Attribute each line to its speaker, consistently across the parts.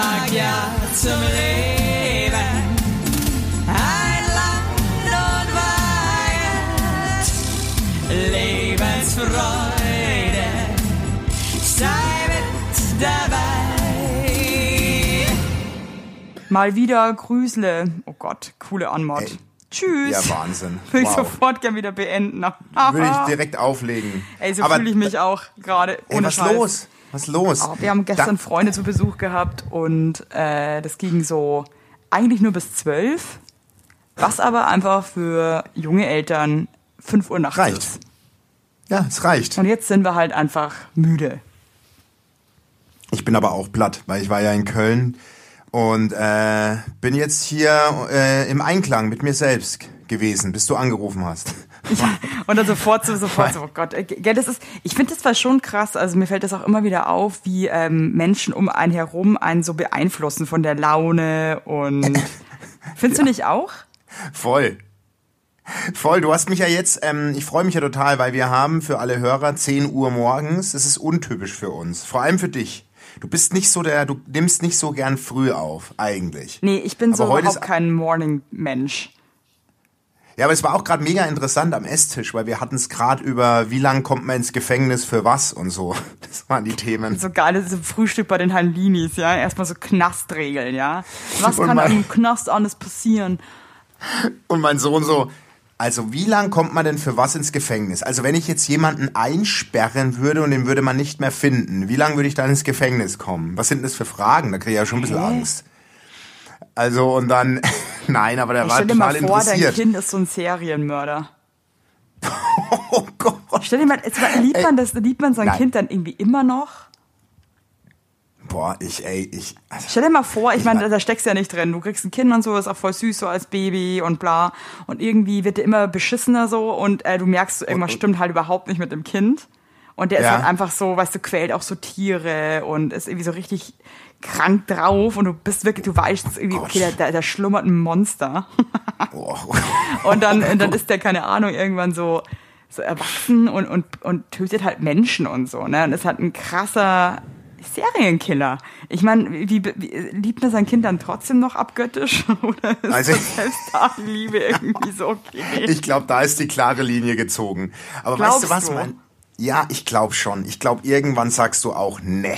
Speaker 1: sag ja zum Leben. Ein Land und Wahrheit, Lebensfreude, sei mit dabei.
Speaker 2: Mal wieder Grüßle. Oh Gott, coole Anmod.
Speaker 3: Ey.
Speaker 2: Tschüss.
Speaker 3: Ja, Wahnsinn.
Speaker 2: Will ich
Speaker 3: Wow.
Speaker 2: sofort gern wieder beenden.
Speaker 3: Würde ich direkt auflegen.
Speaker 2: Ey, so fühle ich mich auch gerade.
Speaker 3: Ey,
Speaker 2: Ohne
Speaker 3: was
Speaker 2: Scheiß.
Speaker 3: los? Was los?
Speaker 2: Aber wir haben gestern
Speaker 3: Da-
Speaker 2: Freunde zu Besuch gehabt und äh, das ging so eigentlich nur bis zwölf, was aber einfach für junge Eltern 5 Uhr nachts
Speaker 3: Reicht.
Speaker 2: ist.
Speaker 3: Ja, es reicht.
Speaker 2: Und jetzt sind wir halt einfach müde.
Speaker 3: Ich bin aber auch platt, weil ich war ja in Köln und äh, bin jetzt hier äh, im Einklang mit mir selbst gewesen, bis du angerufen hast.
Speaker 2: Und dann sofort so, sofort so, oh Gott. äh, Gell, das ist, ich finde das zwar schon krass, also mir fällt das auch immer wieder auf, wie ähm, Menschen um einen herum einen so beeinflussen von der Laune und findest du nicht auch?
Speaker 3: Voll. Voll, du hast mich ja jetzt, ähm, ich freue mich ja total, weil wir haben für alle Hörer 10 Uhr morgens. Das ist untypisch für uns. Vor allem für dich. Du bist nicht so der, du nimmst nicht so gern früh auf, eigentlich.
Speaker 2: Nee, ich bin so
Speaker 3: Aber heute
Speaker 2: überhaupt kein Morning-Mensch.
Speaker 3: Ja, aber es war auch gerade mega interessant am Esstisch, weil wir hatten es gerade über, wie lang kommt man ins Gefängnis für was und so. Das waren die Themen.
Speaker 2: So geil, so Frühstück bei den Hallinis, ja. Erstmal so Knastregeln, ja. Was
Speaker 3: Und
Speaker 2: kann im Knast alles passieren?
Speaker 3: Und mein Sohn so, also wie lang kommt man denn für was ins Gefängnis? Also wenn ich jetzt jemanden einsperren würde und den würde man nicht mehr finden, wie lange würde ich dann ins Gefängnis kommen? Was sind das für Fragen? Da kriege ich ja schon ein bisschen? Angst. Also und dann, nein, aber der
Speaker 2: Ich
Speaker 3: war
Speaker 2: stell dir
Speaker 3: total
Speaker 2: mal vor, dein
Speaker 3: interessiert.
Speaker 2: Kind ist so ein Serienmörder.
Speaker 3: Oh Gott.
Speaker 2: Stell dir mal, liebt man das, liebt man sein
Speaker 3: Nein.
Speaker 2: Kind dann irgendwie immer noch?
Speaker 3: Boah, ich, ey, ich. Also,
Speaker 2: Stell dir mal vor, ich meine,
Speaker 3: mein-
Speaker 2: da steckst du ja nicht drin. Du kriegst ein Kind und so, ist auch voll süß so als Baby und bla. Und irgendwie wird der immer beschissener so und äh, du merkst, irgendwas
Speaker 3: und-
Speaker 2: stimmt halt überhaupt nicht mit dem Kind. Und der ist
Speaker 3: Ja.
Speaker 2: halt einfach so, weißt du, quält auch so Tiere und ist irgendwie so richtig krank drauf und du bist wirklich, du weißt irgendwie,
Speaker 3: Gott.
Speaker 2: okay, da, da, schlummert ein Monster.
Speaker 3: oh,
Speaker 2: Und dann, dann ist der, keine Ahnung, irgendwann so, so erwachsen und, und, und tötet halt Menschen und so, ne? Und ist halt ein krasser Serienkiller. Ich meine, wie, wie, liebt man sein Kind dann trotzdem noch abgöttisch? Oder ist
Speaker 3: Also-
Speaker 2: das selbst da die Liebe irgendwie so okay?
Speaker 3: Ich glaube, da ist die klare Linie gezogen. Aber
Speaker 2: Glaubst
Speaker 3: weißt du was,
Speaker 2: du?
Speaker 3: mein? Ja, ich glaube schon. Ich glaube, irgendwann sagst du auch, ne.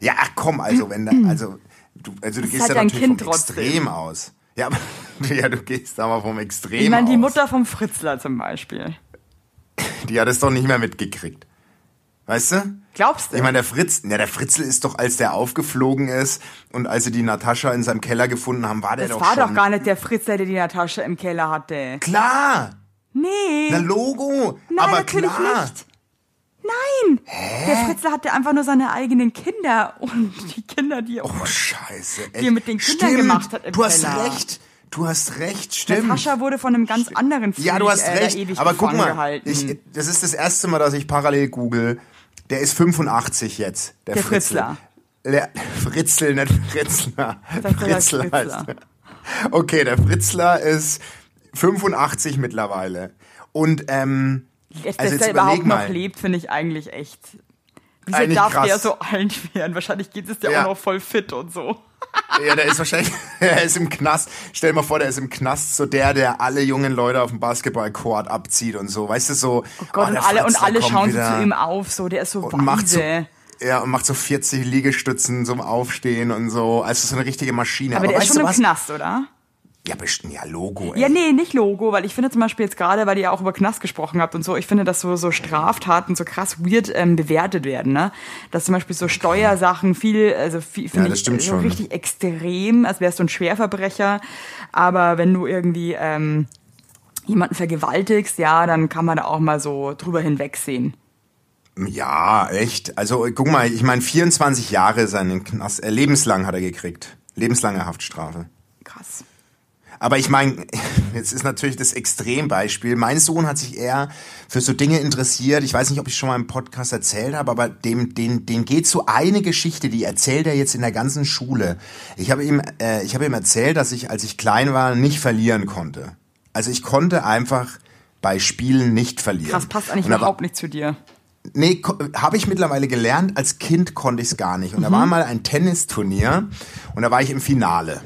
Speaker 3: Ja, ach komm, also wenn da, also du, also du gehst ja natürlich
Speaker 2: Kind
Speaker 3: vom
Speaker 2: trotzdem.
Speaker 3: Extrem aus. Ja, aber, ja, du gehst aber vom Extrem
Speaker 2: Ich meine, die
Speaker 3: aus.
Speaker 2: Mutter vom Fritzler zum Beispiel.
Speaker 3: Die hat es doch nicht mehr mitgekriegt. Weißt du?
Speaker 2: Glaubst du?
Speaker 3: Ich meine, der Fritz, ja, der Fritzl ist doch, als der aufgeflogen ist und als sie die Natascha in seinem Keller gefunden haben, war der
Speaker 2: das
Speaker 3: doch
Speaker 2: war
Speaker 3: schon.
Speaker 2: doch gar nicht der Fritzler, der die Natascha im Keller hatte.
Speaker 3: Klar!
Speaker 2: Nee.
Speaker 3: Na Logo!
Speaker 2: Nein,
Speaker 3: aber
Speaker 2: natürlich
Speaker 3: klar!
Speaker 2: nicht. Nein! Der Fritzler hatte einfach nur seine eigenen Kinder und die Kinder, die er
Speaker 3: Oh, scheiße.
Speaker 2: Die er mit den Kindern gemacht hat im
Speaker 3: Du hast
Speaker 2: Keller.
Speaker 3: recht. Du hast recht, stimmt.
Speaker 2: Natascha wurde von einem ganz anderen Freak,
Speaker 3: ja, du hast
Speaker 2: äh,
Speaker 3: recht. Aber guck mal, ich, das ist das erste Mal, dass ich parallel google. Der ist 85 jetzt. Der,
Speaker 2: Der
Speaker 3: Fritzl.
Speaker 2: Fritzler.
Speaker 3: Der Fritzl, nicht Fritzler.
Speaker 2: Das ist der
Speaker 3: Fritzl
Speaker 2: Fritzler.
Speaker 3: heißt er. Okay, der Fritzler ist 85 mittlerweile. Und ähm,
Speaker 2: Dass
Speaker 3: also
Speaker 2: der überhaupt noch
Speaker 3: mal.
Speaker 2: lebt, finde ich eigentlich echt. Wieso
Speaker 3: Eigentlich
Speaker 2: darf
Speaker 3: krass.
Speaker 2: der so alt werden? Wahrscheinlich geht es der
Speaker 3: Ja.
Speaker 2: auch noch voll fit und so.
Speaker 3: Ja, der ist wahrscheinlich, er ist im Knast. Stell dir mal vor, der ist im Knast, so der, der alle jungen Leute auf dem Basketballcourt abzieht und so. Weißt du, so.
Speaker 2: Oh Gott,
Speaker 3: der
Speaker 2: und alle, und
Speaker 3: Fritzler
Speaker 2: alle schauen so
Speaker 3: wieder
Speaker 2: zu ihm auf, so, der ist so
Speaker 3: und macht so,
Speaker 2: weise.
Speaker 3: ja, und macht so 40 Liegestützen zum Aufstehen und so. Also so eine richtige Maschine.
Speaker 2: Aber der ist schon im? Knast, oder?
Speaker 3: Ja, bestimmt, ja, Logo, ey.
Speaker 2: Ja, nee, nicht Logo, weil ich finde zum Beispiel jetzt gerade, weil ihr auch über Knast gesprochen habt und so, ich finde, dass so, so Straftaten so krass weird ähm, bewertet werden, ne? Dass zum Beispiel so Steuersachen viel, also viel, finde
Speaker 3: das
Speaker 2: ich so
Speaker 3: schon.
Speaker 2: richtig extrem, als wärst du ein Schwerverbrecher. Aber wenn du irgendwie ähm, jemanden vergewaltigst, ja, dann kann man da auch mal so drüber hinwegsehen.
Speaker 3: Ja, echt. Also guck mal, ich meine, 24 Jahre seinen Knast, äh, lebenslang hat er gekriegt. Lebenslange Haftstrafe.
Speaker 2: Krass.
Speaker 3: Aber ich meine, jetzt ist natürlich das Extrembeispiel. Mein Sohn hat sich eher für so Dinge interessiert. Ich weiß nicht, ob ich schon mal im Podcast erzählt habe, aber dem, den, den geht so eine Geschichte, die erzählt er jetzt in der ganzen Schule. Ich habe ihm, äh, ich habe ihm erzählt, dass ich, als ich klein war, nicht verlieren konnte. Also ich konnte einfach bei Spielen nicht verlieren.
Speaker 2: Krass, passt eigentlich überhaupt nicht zu dir.
Speaker 3: Nee, habe ich mittlerweile gelernt. Als Kind konnte ich es gar nicht. Und da war mal ein Tennisturnier und da war ich im Finale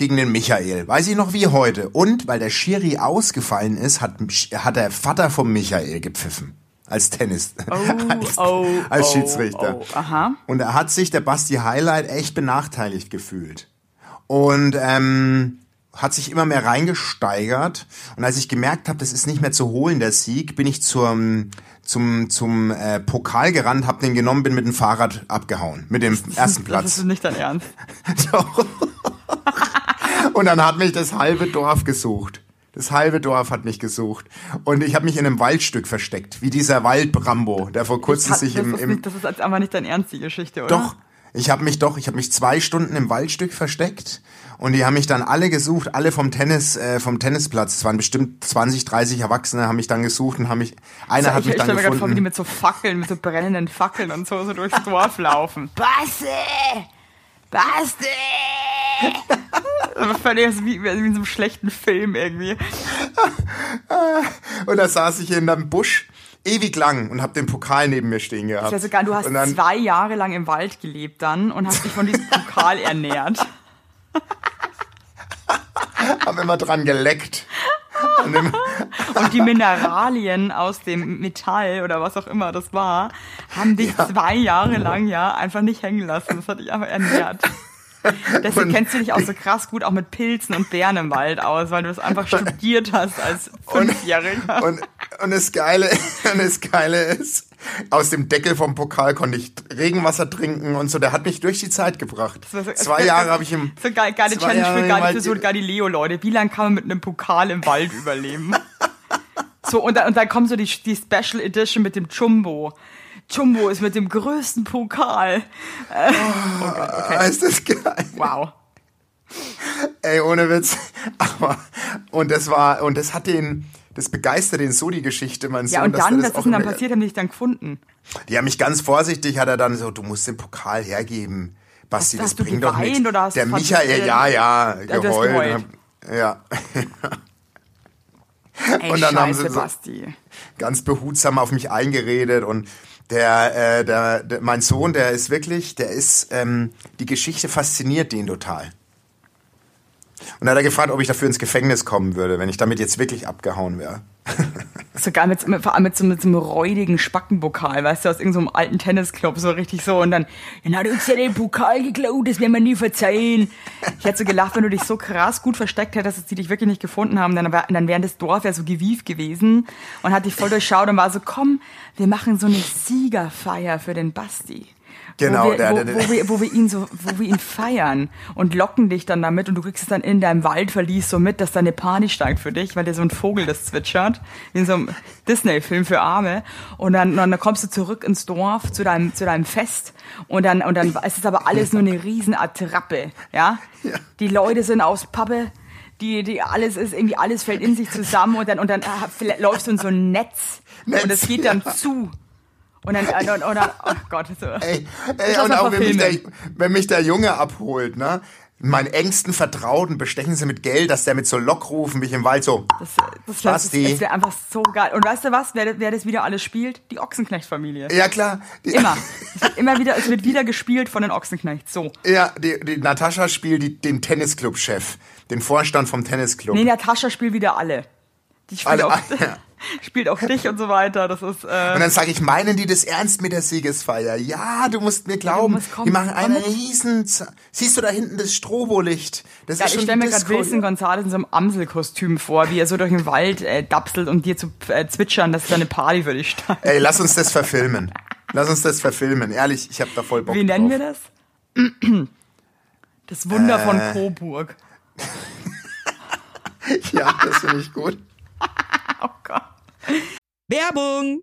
Speaker 3: gegen den Michael. Weiß ich noch wie heute. Und weil der Schiri ausgefallen ist, hat, hat der Vater vom Michael gepfiffen. Als Tennis.
Speaker 2: Oh,
Speaker 3: als,
Speaker 2: oh,
Speaker 3: als
Speaker 2: oh,
Speaker 3: Schiedsrichter.
Speaker 2: oh, aha.
Speaker 3: Und da hat sich der Basti Highlight echt benachteiligt gefühlt. Und ähm, hat sich immer mehr reingesteigert. Und als ich gemerkt habe, das ist nicht mehr zu holen, der Sieg, bin ich zum, zum, zum äh, Pokal gerannt, hab den genommen, bin mit dem Fahrrad abgehauen. Mit dem ersten
Speaker 2: Das
Speaker 3: Platz.
Speaker 2: ist nicht dein Ernst.
Speaker 3: Doch. Und dann hat mich das halbe Dorf gesucht. Das halbe Dorf hat mich gesucht. Und ich habe mich in einem Waldstück versteckt, wie dieser Waldbrambo, der vor kurzem sich
Speaker 2: das,
Speaker 3: im, im
Speaker 2: nicht, das ist einfach nicht dein Ernst, die Geschichte, oder?
Speaker 3: Doch, ich habe mich doch, ich habe mich zwei Stunden im Waldstück versteckt und die haben mich dann alle gesucht, alle vom Tennis, äh, vom Tennisplatz. Es waren bestimmt 20, 30 Erwachsene, haben mich dann gesucht und haben mich, einer hat
Speaker 2: ich
Speaker 3: mich
Speaker 2: ich
Speaker 3: dann
Speaker 2: stelle mir gerade vor, wie die
Speaker 3: gefunden.
Speaker 2: mit so Fackeln, mit so brennenden Fackeln und so, so durchs Dorf laufen. Basti! Basti! Das völlig wie, wie in so einem schlechten Film irgendwie.
Speaker 3: Und da saß ich in einem Busch ewig lang und habe den Pokal neben mir stehen gehabt.
Speaker 2: Das ist ja sogar, du hast
Speaker 3: dann,
Speaker 2: zwei Jahre lang im Wald gelebt dann und hast dich von diesem Pokal ernährt.
Speaker 3: habe immer dran geleckt. Und
Speaker 2: Und die Mineralien aus dem Metall oder was auch immer das war, haben dich zwei Jahre lang ja einfach nicht hängen lassen. Das hat dich einfach ernährt. Deswegen
Speaker 3: Und-
Speaker 2: kennst du dich auch so krass gut auch mit Pilzen und Bären im Wald aus, weil du es einfach studiert hast als Fünfjähriger.
Speaker 3: und, und das Geile, und das Geile ist, aus dem Deckel vom Pokal konnte ich Regenwasser trinken und so. Der hat mich durch die Zeit gebracht.
Speaker 2: Das war so-
Speaker 3: Zwei Jahre habe ich im
Speaker 2: So geil, geile
Speaker 3: zwei
Speaker 2: Challenge
Speaker 3: Jahre
Speaker 2: für, geile,
Speaker 3: Wald-
Speaker 2: für so Galileo-Leute. Wie lange kann man mit einem Pokal im Wald überleben? So, und dann, und dann kommt so die, die Special Edition mit dem Jumbo. Jumbo ist mit dem größten Pokal. Äh, oh Gott, okay.
Speaker 3: Ah, ist das geil.
Speaker 2: Wow.
Speaker 3: Ey, ohne Witz. Aber, und das war, und das hat den, das begeistert den so, die Geschichte, mein Sohn.
Speaker 2: Ja, und dann, was
Speaker 3: das
Speaker 2: ist denn dann passiert? Haben die dich dann gefunden?
Speaker 3: Die haben mich ganz vorsichtig, hat er dann so, du musst den Pokal hergeben. Basti, das
Speaker 2: du
Speaker 3: bringt doch nichts.
Speaker 2: oder hast
Speaker 3: Der Michael, ja, ja, geheult.
Speaker 2: geheult.
Speaker 3: Ja.
Speaker 2: Ey,
Speaker 3: Und dann haben
Speaker 2: scheiße,
Speaker 3: sie so-
Speaker 2: Basti.
Speaker 3: ganz behutsam auf mich eingeredet und der, äh, der, der mein Sohn, der ist wirklich, der ist, ähm, die Geschichte fasziniert ihn total. Und da hat er gefragt, ob ich dafür ins Gefängnis kommen würde, wenn ich damit jetzt wirklich abgehauen wäre.
Speaker 2: Sogar mit, mit, vor allem mit so, mit so einem räudigen Spackenpokal, weißt du, aus irgendeinem so alten Tennisclub, so richtig so. Und dann, dann hat uns ja den Pokal geklaut, das werden wir nie verzeihen. Ich hätte so gelacht, wenn du dich so krass gut versteckt hättest, dass die dich wirklich nicht gefunden haben, dann, wär- dann wäre das Dorf ja so gewieft gewesen und hat dich voll durchschaut und war so, komm, wir machen so eine Siegerfeier für den Basti.
Speaker 3: Genau,
Speaker 2: wo wir,
Speaker 3: der-
Speaker 2: wo,
Speaker 3: der- der-
Speaker 2: wo, wir, wo wir ihn so, wo wir ihn feiern und locken dich dann damit und du kriegst es dann in deinem Waldverlies so mit, dass da eine Party steigt für dich, weil dir so ein Vogel das zwitschert, wie in so einem Disney-Film für Arme und dann, dann kommst du zurück ins Dorf zu deinem, zu deinem Fest und dann, und dann ist es aber alles nur eine riesen Attrappe, ja? Die Leute sind aus Pappe, die, die alles ist, irgendwie alles fällt in sich zusammen und dann, und dann ah, läufst du in so ein Netz, und
Speaker 3: Netz,
Speaker 2: es geht dann
Speaker 3: ja.
Speaker 2: zu. Und dann, und, und, und dann, oh Gott, so.
Speaker 3: Ey,
Speaker 2: Das
Speaker 3: ey und auch wenn mich, der, wenn mich der Junge abholt, ne? Meinen engsten Vertrauten bestechen sie mit Geld, dass der mit so Lockrufen mich im Wald so.
Speaker 2: Das, das, das,
Speaker 3: Basti.
Speaker 2: das wäre einfach so geil. Und weißt du was, wer, wer das wieder alles spielt? Die Ochsenknecht-Familie.
Speaker 3: Ja klar. Die,
Speaker 2: Immer. Immer wieder, es wird wieder gespielt von den Ochsenknechts. So.
Speaker 3: Ja, die, die Natascha spielt die, den Tennisclub-Chef, den Vorstand vom Tennisclub.
Speaker 2: Nee, Natascha spielt wieder alle. Die spielt,
Speaker 3: Alle,
Speaker 2: auch,
Speaker 3: ja.
Speaker 2: spielt auch dich und so weiter. Das ist, äh,
Speaker 3: Und dann sage ich, meinen die das ernst mit der Siegesfeier? Ja, du musst mir glauben.
Speaker 2: musst kommen.
Speaker 3: die machen einen
Speaker 2: mit.
Speaker 3: riesen... Siehst du da hinten das Strobolicht? Das
Speaker 2: ja,
Speaker 3: ist
Speaker 2: ich stelle mir gerade. Wilson Gonzales in so einem Amselkostüm vor, wie er so durch den Wald äh, dapselt und dir zu äh, zwitschern, dass da eine Party für dich steigt.
Speaker 3: Ey, lass uns das verfilmen. Lass uns das verfilmen. Ehrlich, ich habe da voll Bock
Speaker 2: Wie nennen wir
Speaker 3: drauf.
Speaker 2: das? Das Wunder von
Speaker 3: Äh.
Speaker 2: Coburg.
Speaker 3: Ja, das finde ich gut.
Speaker 2: Oh Gott.
Speaker 4: Werbung!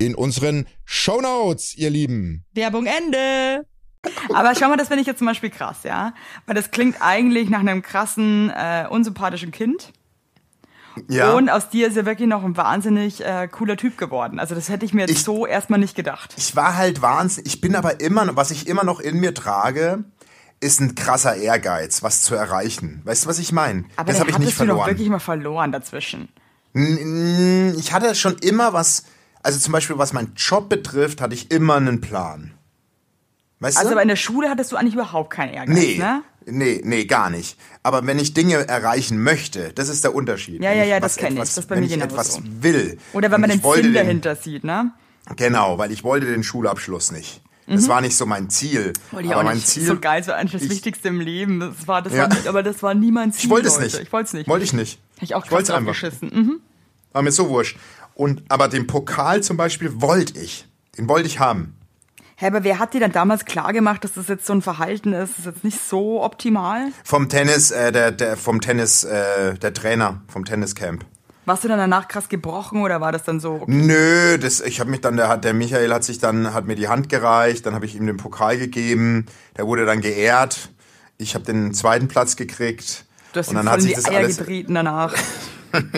Speaker 5: in unseren Shownotes, ihr Lieben.
Speaker 4: Werbung Ende.
Speaker 2: Aber schau mal, das finde ich jetzt zum Beispiel krass, ja. Weil das klingt eigentlich nach einem krassen, äh, unsympathischen Kind.
Speaker 3: Ja.
Speaker 2: Und aus dir ist er wirklich noch ein wahnsinnig äh, cooler Typ geworden. Also das hätte ich mir jetzt
Speaker 3: Ich-
Speaker 2: so erstmal nicht gedacht.
Speaker 3: Ich war halt wahnsinnig. Ich bin aber immer, was ich immer noch in mir trage, ist ein krasser Ehrgeiz, was zu erreichen. Weißt du, was ich meine?
Speaker 2: Aber
Speaker 3: Das habe ich nicht
Speaker 2: hattest du doch
Speaker 3: verloren.
Speaker 2: wirklich mal verloren dazwischen.
Speaker 3: Ich hatte schon immer was, also zum Beispiel was meinen Job betrifft, hatte ich immer einen Plan. Weißt
Speaker 2: Also
Speaker 3: du?
Speaker 2: aber in der Schule hattest du eigentlich überhaupt keinen Ehrgeiz,
Speaker 3: nee,
Speaker 2: ne?
Speaker 3: nee, nee, gar nicht. Aber wenn ich Dinge erreichen möchte, das ist der Unterschied.
Speaker 2: Ja,
Speaker 3: Wenn
Speaker 2: ja, ja, das kenn ich. Das bei
Speaker 3: wenn
Speaker 2: mir
Speaker 3: ich etwas will.
Speaker 2: Oder wenn man den Sinn
Speaker 3: den-
Speaker 2: dahinter sieht, ne?
Speaker 3: Genau, weil ich wollte den Schulabschluss nicht. Das war nicht so mein Ziel.
Speaker 2: Mhm. Wollte ich
Speaker 3: aber
Speaker 2: auch
Speaker 3: mein
Speaker 2: nicht.
Speaker 3: Ziel,
Speaker 2: so geil, so eigentlich das
Speaker 3: ich-
Speaker 2: Wichtigste im Leben. Das war, das
Speaker 3: Ja.
Speaker 2: war nicht, aber das war nie mein Ziel.
Speaker 3: ich wollte es nicht.
Speaker 2: Ich wollte es nicht.
Speaker 3: Wollte ich nicht.
Speaker 2: Hätte ich auch
Speaker 3: ich wollte
Speaker 2: krass
Speaker 3: es einfach.
Speaker 2: geschissen. Mhm.
Speaker 3: War mir so wurscht. Und, aber den Pokal zum Beispiel wollte ich. Den wollte ich haben.
Speaker 2: Hä, aber wer hat dir dann damals klar gemacht, dass das jetzt so ein Verhalten ist? Das ist jetzt nicht so optimal?
Speaker 3: Vom Tennis, äh, der, der, vom Tennis, äh, der Trainer vom Tenniscamp.
Speaker 2: Warst du dann danach krass gebrochen oder war das dann so? Okay?
Speaker 3: Nö, das, ich habe mich dann, der, der Michael hat sich dann, hat mir die Hand gereicht, dann habe ich ihm den Pokal gegeben, der wurde dann geehrt. Ich habe den zweiten Platz gekriegt.
Speaker 2: Du hast
Speaker 3: und dann hat sich das alles
Speaker 2: getreten danach.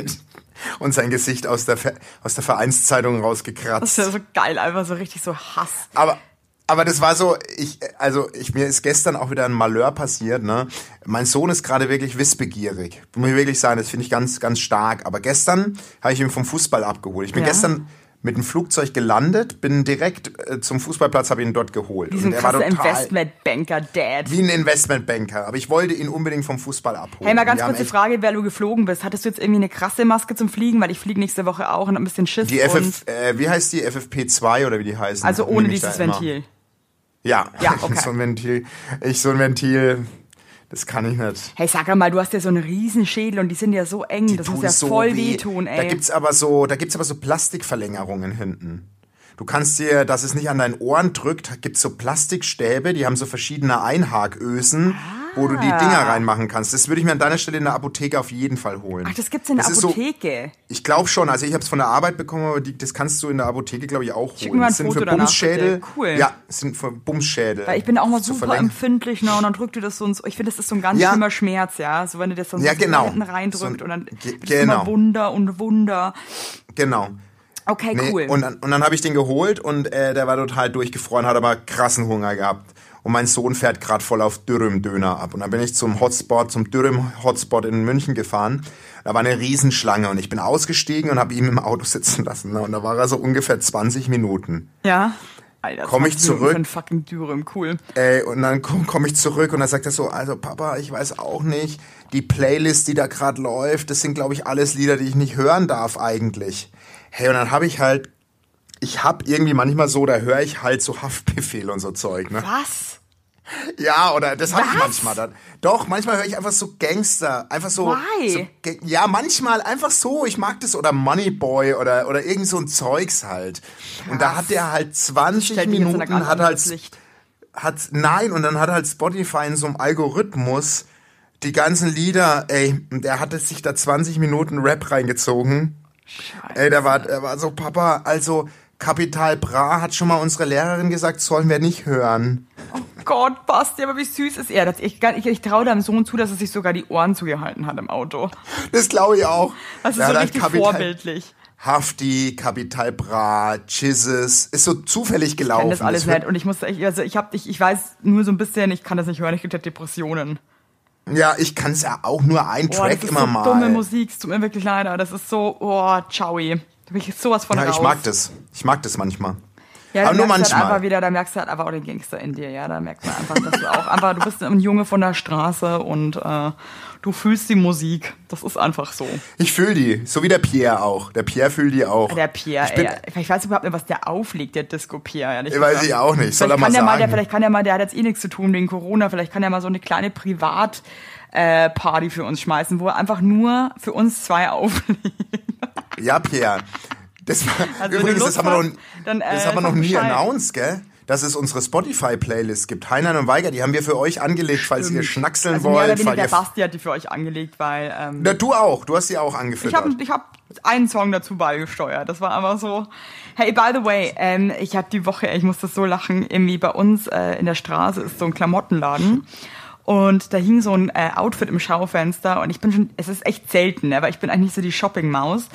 Speaker 3: und sein Gesicht aus der, aus der Vereinszeitung
Speaker 2: Das
Speaker 3: rausgekratzt.
Speaker 2: ist ja so geil, einfach so richtig so Hass.
Speaker 3: Aber, aber das war so, ich, also ich, mir ist gestern auch wieder ein Malheur passiert, ne? Mein Sohn ist gerade wirklich wissbegierig. Muss ich wirklich sagen, das finde ich ganz, ganz stark. Aber gestern habe ich ihn vom Fußball abgeholt. Ich bin
Speaker 2: Ja.
Speaker 3: gestern mit dem Flugzeug gelandet, bin direkt äh, zum Fußballplatz, habe ihn dort geholt.
Speaker 2: Wie ein
Speaker 3: er
Speaker 2: krasser Investmentbanker-Dad.
Speaker 3: wie ein Investmentbanker. Aber ich wollte ihn unbedingt vom Fußball abholen.
Speaker 2: Hey, mal ganz
Speaker 3: Wir haben
Speaker 2: kurz die
Speaker 3: echt
Speaker 2: Frage, wer du geflogen bist. Hattest du jetzt irgendwie eine krasse Maske zum Fliegen? Weil ich fliege nächste Woche auch und hab ein bisschen Schiss.
Speaker 3: Die FF, äh, wie heißt die? FFP2 oder wie die heißen?
Speaker 2: also ohne dieses
Speaker 3: immer.
Speaker 2: Ventil.
Speaker 3: Ja,
Speaker 2: Ja, okay.
Speaker 3: so ein Ventil. Ich so ein Ventil, das kann ich nicht.
Speaker 2: Hey, sag mal, du hast ja so einen riesen Schädel und die sind ja so eng. das muss ja
Speaker 3: so
Speaker 2: voll
Speaker 3: weh.
Speaker 2: wehtun, ey.
Speaker 3: Da gibt's aber so, da gibt's aber so Plastikverlängerungen hinten. Du kannst dir, dass es nicht an deinen Ohren drückt, gibt's so Plastikstäbe, die haben so verschiedene Einhakösen, wo du die
Speaker 2: Ah.
Speaker 3: Dinger reinmachen kannst. Das würde ich mir an deiner Stelle in der Apotheke auf jeden Fall holen.
Speaker 2: Ach, das gibt's in der
Speaker 3: Das ist so-
Speaker 2: Apotheke.
Speaker 3: Ich glaube schon, also ich habe es von der Arbeit bekommen, aber die, das kannst du in der Apotheke, glaube ich, auch holen.
Speaker 2: mal ein
Speaker 3: Das sind
Speaker 2: Foto
Speaker 3: für
Speaker 2: danach,
Speaker 3: Bumsschädel.
Speaker 2: bitte. Cool.
Speaker 3: Ja, das sind für Bumsschädel.
Speaker 2: Weil ich bin auch mal super
Speaker 3: verlängern.
Speaker 2: empfindlich, ne? Und dann drückt dir das so, so. ich finde, das ist so ein ganz
Speaker 3: Ja.
Speaker 2: schlimmer Schmerz, ja. So wenn du das dann
Speaker 3: Ja,
Speaker 2: so
Speaker 3: genau.
Speaker 2: hinten reindrückt
Speaker 3: So
Speaker 2: und dann
Speaker 3: genau.
Speaker 2: Wunder und Wunder.
Speaker 3: Genau.
Speaker 2: Okay,
Speaker 3: Nee,
Speaker 2: cool.
Speaker 3: Und dann, und dann habe ich den geholt und äh, der war total durchgefroren, hat aber krassen Hunger gehabt. Und mein Sohn fährt gerade voll auf Dürüm-Döner ab. Und dann bin ich zum Hotspot, zum Dürüm-Hotspot in München gefahren. Da war eine Riesenschlange und ich bin ausgestiegen und habe ihn im Auto sitzen lassen. Und da war er so ungefähr 20 Minuten.
Speaker 2: ja. Alter,
Speaker 3: Komm ich
Speaker 2: 20 Minuten
Speaker 3: zurück?
Speaker 2: Ein fucking Dürüm, cool.
Speaker 3: Ey, und dann komme komm ich zurück und dann sagt er so, also Papa, ich weiß auch nicht, die Playlist, die da gerade läuft, das sind, glaube ich, alles Lieder, die ich nicht hören darf eigentlich. Hey, und dann habe ich halt, ich hab irgendwie manchmal so, da höre ich halt so Haftbefehl und so Zeug, ne?
Speaker 2: Was?
Speaker 3: Ja, oder das habe ich manchmal dann. Doch, manchmal höre ich einfach so Gangster, einfach so.
Speaker 2: Why?
Speaker 3: so ja, manchmal einfach so. Ich mag das oder Moneyboy oder oder irgend so ein Zeugs halt. Und da hat der halt 20
Speaker 2: Stellt mich jetzt in ein
Speaker 3: Minuten, hat halt
Speaker 2: Licht.
Speaker 3: hat nein und dann hat halt Spotify in so einem Algorithmus die ganzen Lieder, ey, und der hatte sich da 20 Minuten Rap reingezogen. Ey, der war, der war so, Papa, also Kapital Bra hat schon mal unsere Lehrerin gesagt, sollen wir nicht hören.
Speaker 2: Gott, Basti, aber wie süß ist er. Das, ich ich, ich traue deinem Sohn zu, dass er sich sogar die Ohren zugehalten hat im Auto.
Speaker 3: Das glaube ich auch.
Speaker 2: Das ist
Speaker 3: Der
Speaker 2: so richtig
Speaker 3: Kapital-
Speaker 2: vorbildlich.
Speaker 3: Hafti, Kapital Bra, Jizzes, ist so zufällig
Speaker 2: Ich
Speaker 3: gelaufen.
Speaker 2: kenne das alles
Speaker 3: wird-
Speaker 2: nicht und ich muss, ich, also ich habe, ich, ich weiß nur so ein bisschen, ich kann das nicht hören, ich kriege Depressionen.
Speaker 3: Ja, ich kann es ja auch nur ein
Speaker 2: Boah,
Speaker 3: Track
Speaker 2: das ist
Speaker 3: immer
Speaker 2: so
Speaker 3: mal.
Speaker 2: dumme Musik, es tut mir wirklich leid, aber das ist so, oh, tschaui. Da bin ich sowas von
Speaker 3: ja,
Speaker 2: raus.
Speaker 3: ich mag das. Ich mag das manchmal.
Speaker 2: Ja,
Speaker 3: aber nur
Speaker 2: halt
Speaker 3: manchmal.
Speaker 2: einfach wieder, da merkst du halt einfach auch den Gangster in dir, ja. Da merkt man einfach, dass du auch einfach, du bist ein Junge von der Straße und äh, du fühlst die Musik. Das ist einfach so.
Speaker 3: Ich fühle die, so wie der Pierre auch. Der Pierre fühlt die auch.
Speaker 2: Der Pierre,
Speaker 3: Ich bin-
Speaker 2: ey, ich weiß überhaupt nicht, was der auflegt, der Disco Pierre. ehrlich
Speaker 3: Weiß
Speaker 2: gesagt.
Speaker 3: ich auch nicht. Soll
Speaker 2: Vielleicht
Speaker 3: er mal
Speaker 2: kann der mal, der,
Speaker 3: sagen.
Speaker 2: vielleicht kann der mal, der hat jetzt eh nichts zu tun wegen Corona, vielleicht kann er mal so eine kleine Privat äh, Party für uns schmeißen, wo er einfach nur für uns zwei auflegt.
Speaker 3: Ja, Pierre. Das war,
Speaker 2: Also
Speaker 3: übrigens, das haben wir noch,
Speaker 2: dann, äh,
Speaker 3: das haben wir noch nie
Speaker 2: Bescheid.
Speaker 3: announced, gell? Dass es unsere Spotify-Playlist gibt. Heinlein und Weiger, die haben wir für euch angelegt, falls ihr schnackseln
Speaker 2: Also mehr oder
Speaker 3: wollt.
Speaker 2: weniger
Speaker 3: Weil
Speaker 2: der Basti hat die für euch angelegt, weil ähm,
Speaker 3: Na, du auch, du hast sie auch
Speaker 2: Ich
Speaker 3: angefüttert.
Speaker 2: habe ich hab einen Song dazu beigesteuert. Das war einfach so. Hey, by the way, ähm, ich habe die Woche, ich muss das so lachen, irgendwie bei uns äh, in der Straße ist so ein Klamottenladen. Und da hing so ein äh, Outfit im Schaufenster und ich bin schon, es ist echt selten, ne, weil ich bin eigentlich so die Shopping-Maus.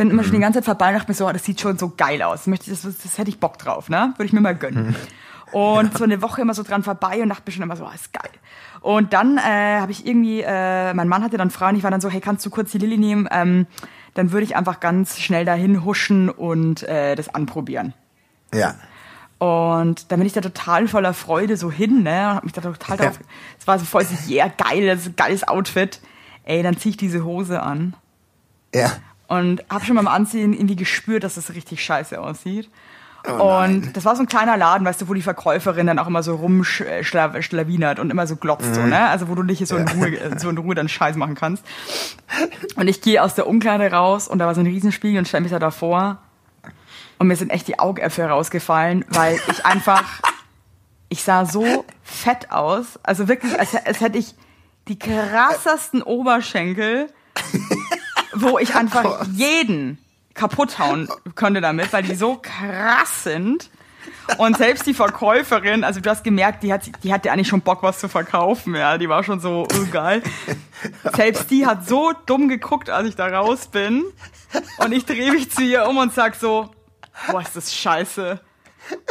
Speaker 2: Bin immer schon die ganze Zeit vorbei und dachte mir so, oh, das sieht schon so geil aus. Das, möchte, das, das hätte ich Bock drauf, ne? Würde ich mir mal gönnen. Und so eine Woche immer so dran vorbei und dachte mir schon immer so, oh, ist geil. Und dann äh, habe ich irgendwie, äh, mein Mann hatte dann Fragen, ich war dann so, hey, kannst du kurz die Lilly nehmen? Ähm, dann würde ich einfach ganz schnell dahin huschen und äh, das anprobieren.
Speaker 3: ja.
Speaker 2: Und dann bin ich da total voller Freude so hin, ne? Und hab mich da total
Speaker 3: Ja.
Speaker 2: drauf. Es war so voll so, yeah, geil, das ist ein geiles Outfit. Ey, dann zieh ich diese Hose an
Speaker 3: Ja.
Speaker 2: Und habe schon beim Anziehen irgendwie gespürt, dass es richtig scheiße aussieht.
Speaker 3: Oh
Speaker 2: und das war so ein kleiner Laden, weißt du, wo die Verkäuferin dann auch immer so rumschlawinert und immer so glotzt, so, ne? Also wo du nicht so in, Ruhe, so in Ruhe dann Scheiß machen kannst. Und ich gehe aus der Umkleide raus und da war so ein Riesenspiegel und stell mich da davor. Und mir sind echt die Augäpfel rausgefallen, weil ich einfach, ich sah so fett aus. Also wirklich, als, als hätte ich die krassesten Oberschenkel, wo ich einfach jeden kaputt hauen könnte damit, weil die so krass sind. Und selbst die Verkäuferin, also du hast gemerkt, die, hat, die hatte eigentlich schon Bock, was zu verkaufen, ja. Die war schon so, oh, geil. Selbst die hat so dumm geguckt, als ich da raus bin. Und ich drehe mich zu ihr um und sag so, boah, ist das scheiße.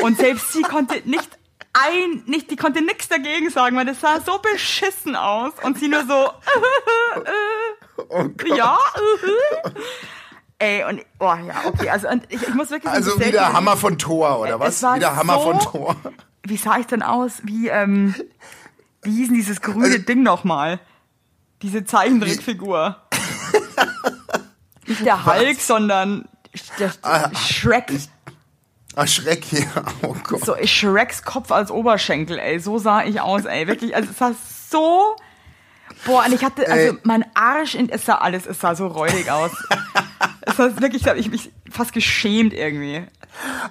Speaker 2: Und selbst sie konnte nicht ein, nicht, die konnte nichts dagegen sagen, weil das sah so beschissen aus. Und sie nur so,
Speaker 3: Oh Gott.
Speaker 2: ja, äh, Ey, und, oh ja, okay, also und ich, ich muss wirklich
Speaker 3: Also
Speaker 2: sagen,
Speaker 3: wie der
Speaker 2: selten-
Speaker 3: Hammer von Thor, oder was?
Speaker 2: war
Speaker 3: Wie der Hammer
Speaker 2: so-
Speaker 3: von Thor.
Speaker 2: Wie sah ich denn aus? Wie, ähm, wie hieß denn dieses grüne
Speaker 3: Also-
Speaker 2: Ding nochmal? Diese Zeichentrickfigur. Nicht der Hulk, sondern der
Speaker 3: Ah,
Speaker 2: Shrek.
Speaker 3: Ah, Schreck hier. Oh Gott.
Speaker 2: So Shreks Kopf als Oberschenkel, ey. So sah ich aus, ey. Wirklich, also es sah so. Boah, und ich hatte, also
Speaker 3: Ey.
Speaker 2: mein Arsch, in, es sah alles, es sah so räudig aus. es war wirklich, ich habe mich fast geschämt irgendwie.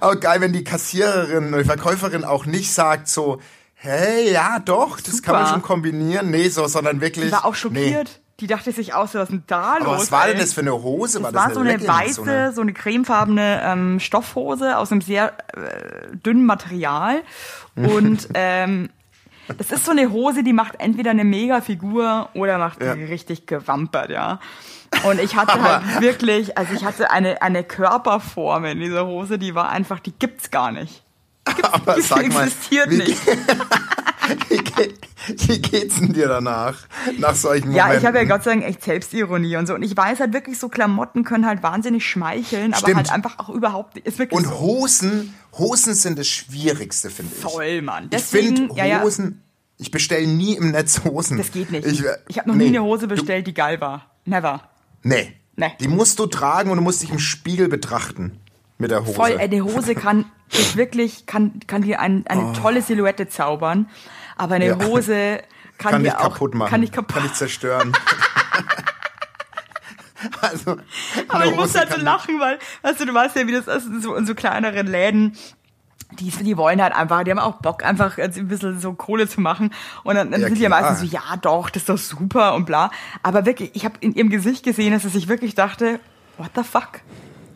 Speaker 3: Aber geil, wenn die Kassiererin oder die Verkäuferin auch nicht sagt so, hey, ja doch, das kann man schon kombinieren. Nee, so, sondern wirklich.
Speaker 2: Die war auch
Speaker 3: Nee.
Speaker 2: schockiert. Die dachte sich aus, was ist denn da los?
Speaker 3: Aber was war
Speaker 2: ey?
Speaker 3: denn das für eine Hose?
Speaker 2: Das
Speaker 3: das
Speaker 2: war so eine
Speaker 3: Leggings,
Speaker 2: weiße,
Speaker 3: so eine-
Speaker 2: so eine cremefarbene ähm, Stoffhose aus einem sehr äh, dünnen Material. Und ähm, das ist so eine Hose, die macht entweder eine Mega-Figur oder macht
Speaker 3: Ja.
Speaker 2: richtig gewampert, ja. Und ich hatte halt wirklich, also ich hatte eine, eine Körperform in dieser Hose, die war einfach, die gibt's gar nicht.
Speaker 3: Aber
Speaker 2: Die
Speaker 3: sag mal,
Speaker 2: existiert
Speaker 3: wie,
Speaker 2: nicht.
Speaker 3: wie, geht, wie geht's denn dir danach? Nach solchen
Speaker 2: Ja,
Speaker 3: Momenten?
Speaker 2: ich habe ja Gott sei Dank echt Selbstironie und so. Und ich weiß halt wirklich, so Klamotten können halt wahnsinnig schmeicheln, aber
Speaker 3: Stimmt.
Speaker 2: halt einfach auch überhaupt nicht. Ist wirklich
Speaker 3: Und
Speaker 2: so.
Speaker 3: Hosen, Hosen sind das Schwierigste, finde ich.
Speaker 2: Voll, Mann.
Speaker 3: Ich
Speaker 2: Deswegen,
Speaker 3: finde
Speaker 2: ja, ja,
Speaker 3: Hosen, ich bestelle nie im Netz Hosen.
Speaker 2: das geht nicht.
Speaker 3: Ich,
Speaker 2: Ich, habe noch
Speaker 3: nee.
Speaker 2: nie eine Hose bestellt, die geil war. Never.
Speaker 3: Nee.
Speaker 2: Nee.
Speaker 3: Die musst du tragen und du musst dich im Spiegel betrachten mit der Hose.
Speaker 2: Voll, äh, eine Hose kann ist wirklich, kann, kann dir ein, eine tolle Silhouette zaubern, aber eine
Speaker 3: Oh. Ja.
Speaker 2: Hose kann,
Speaker 3: kann dich
Speaker 2: auch,
Speaker 3: kaputt machen.
Speaker 2: Kann dich kaputt
Speaker 3: Kann dich zerstören. also,
Speaker 2: Aber ich muss halt so lachen, weil, weißt du, du weißt ja, wie das ist in so, in so kleineren Läden. Die, die wollen halt einfach, die haben auch Bock, einfach ein bisschen so Kohle zu machen. Und dann, dann
Speaker 3: Ja,
Speaker 2: sind die ja
Speaker 3: klar.
Speaker 2: meistens so, ja doch, das ist doch super und bla. Aber wirklich, ich habe in ihrem Gesicht gesehen, dass sie sich wirklich dachte, what the fuck?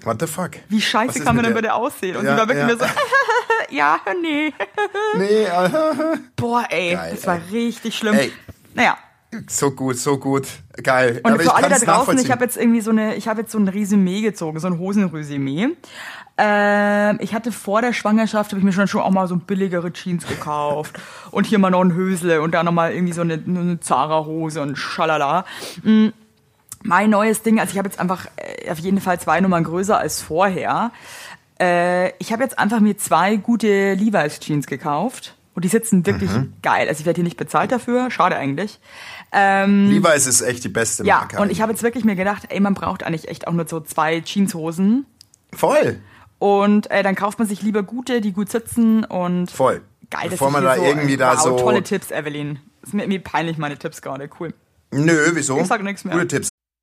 Speaker 3: What the fuck?
Speaker 2: Wie scheiße kann man denn bei
Speaker 3: der-
Speaker 2: aussehen? Und
Speaker 3: Ja,
Speaker 2: sie war wirklich
Speaker 3: ja.
Speaker 2: nur so, ja, nee.
Speaker 3: Nee, äh,
Speaker 2: Boah, ey,
Speaker 3: Geil,
Speaker 2: das war
Speaker 3: ey.
Speaker 2: richtig schlimm.
Speaker 3: Ey.
Speaker 2: Naja,
Speaker 3: So gut, so gut. Geil.
Speaker 2: Und
Speaker 3: Aber
Speaker 2: für alle da draußen, ich habe jetzt irgendwie so eine, ich habe jetzt so ein Resümee gezogen, so ein Hosenresümee. Ähm, ich hatte vor der Schwangerschaft, habe ich mir schon, schon auch mal so billigere Jeans gekauft und hier mal noch ein Hösle und da noch mal irgendwie so eine, eine Zara-Hose und schalala. Mm, Mein neues Ding, also ich habe jetzt einfach äh, auf jeden Fall zwei Nummern größer als vorher. Äh, ich habe jetzt einfach mir zwei gute Levi's Jeans gekauft und die sitzen wirklich
Speaker 3: Mhm.
Speaker 2: geil. Also ich werde hier nicht bezahlt dafür, schade eigentlich. Ähm,
Speaker 3: Levi's ist echt die beste
Speaker 2: ja,
Speaker 3: Marke.
Speaker 2: und ich habe jetzt wirklich mir gedacht, ey, man braucht eigentlich echt auch nur so zwei Jeanshosen.
Speaker 3: Voll,
Speaker 2: Und äh, dann kauft man sich lieber gute, die gut sitzen und
Speaker 3: voll.
Speaker 2: geil,
Speaker 3: Bevor man da
Speaker 2: so,
Speaker 3: irgendwie da
Speaker 2: wow,
Speaker 3: so.
Speaker 2: tolle Tipps, Evelyn. Ist mir irgendwie peinlich, meine Tipps gerade. Cool.
Speaker 3: Nö, wieso?
Speaker 2: Ich sag nix mehr.
Speaker 3: Gute Tipps.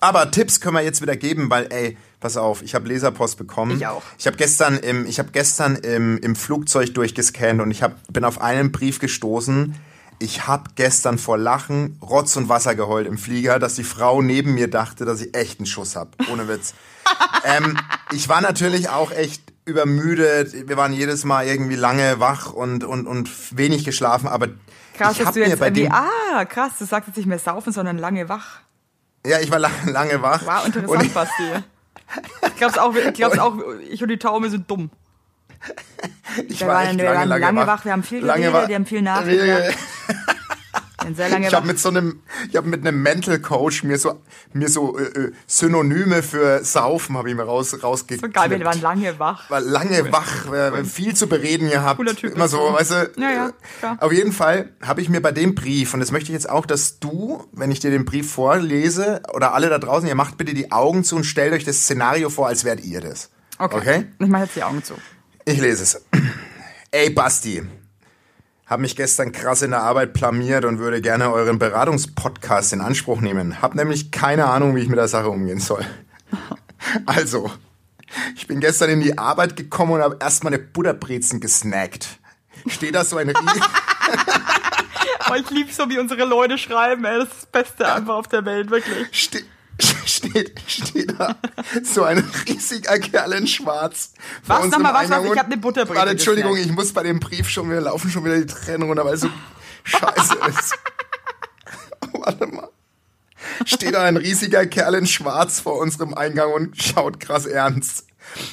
Speaker 3: Aber Tipps können wir jetzt wieder geben, weil, ey, pass auf, ich habe Leserpost bekommen.
Speaker 2: Ich auch.
Speaker 3: Ich habe gestern im, ich habe gestern im, im Flugzeug durchgescannt und ich hab, bin auf einen Brief gestoßen. Ich habe gestern vor Lachen Rotz und Wasser geheult im Flieger, dass die Frau neben mir dachte, dass ich echt einen Schuss hab. Ohne Witz. ähm, ich war natürlich auch echt übermüdet. Wir waren jedes Mal irgendwie lange wach und, und, und wenig geschlafen, aber
Speaker 2: Krass,
Speaker 3: ich
Speaker 2: dass
Speaker 3: hab
Speaker 2: du
Speaker 3: mir
Speaker 2: jetzt
Speaker 3: bei dem,
Speaker 2: ah, krass, du sagst jetzt nicht mehr saufen, sondern lange wach.
Speaker 3: Ja, ich war lange, lange wach.
Speaker 2: Wow,
Speaker 3: Und
Speaker 2: interessant,
Speaker 3: ich-
Speaker 2: Basti. Ich glaub's auch, ich glaub's auch, ich und die Taume sind dumm.
Speaker 3: Ich
Speaker 2: Wir
Speaker 3: war
Speaker 2: waren,
Speaker 3: echt
Speaker 2: wir
Speaker 3: lange,
Speaker 2: waren
Speaker 3: lange,
Speaker 2: lange
Speaker 3: wach.
Speaker 2: wach, wir haben viel geredet, wir haben viel nachgedacht. Sehr lange
Speaker 3: Ich habe mit so einem, ich habe mit einem Mental Coach mir so, mir so äh, äh, Synonyme für Saufen habe ich mir raus rausgekriegt.
Speaker 2: so geil, wir waren lange wach.
Speaker 3: war lange wach, äh, viel zu bereden gehabt.
Speaker 2: Cooler Typ
Speaker 3: Immer so, weißt du.
Speaker 2: Ja, ja,
Speaker 3: äh,
Speaker 2: klar.
Speaker 3: Auf jeden Fall habe ich mir bei dem Brief, und das möchte ich jetzt auch, dass du, wenn ich dir den Brief vorlese, oder alle da draußen, ihr macht bitte die Augen zu und stellt euch das Szenario vor, als wärt ihr das.
Speaker 2: Okay.
Speaker 3: okay?
Speaker 2: Ich mach jetzt die Augen zu.
Speaker 3: Ich lese es. Ey, Basti. Hab mich gestern krass in der Arbeit blamiert und würde gerne euren Beratungspodcast in Anspruch nehmen. Hab nämlich keine Ahnung, wie ich mit der Sache umgehen soll. Also, ich bin gestern in die Arbeit gekommen und habe erstmal eine Butterbrezen gesnackt. Steht da so ein Rie
Speaker 2: Oh, ich lieb so, wie unsere Leute schreiben, ey. Das ist das Beste einfach auf der Welt, wirklich.
Speaker 3: ste steht, steht da so ein riesiger Kerl in Schwarz.
Speaker 2: Was? Nochmal, was, was? Ich
Speaker 3: und-
Speaker 2: hab eine Butterbrezel
Speaker 3: Warte, Entschuldigung, ich muss bei dem Brief schon wieder laufen, schon wieder die Tränen runter, weil es so scheiße ist. Warte mal. Steht da ein riesiger Kerl in Schwarz vor unserem Eingang und schaut krass ernst.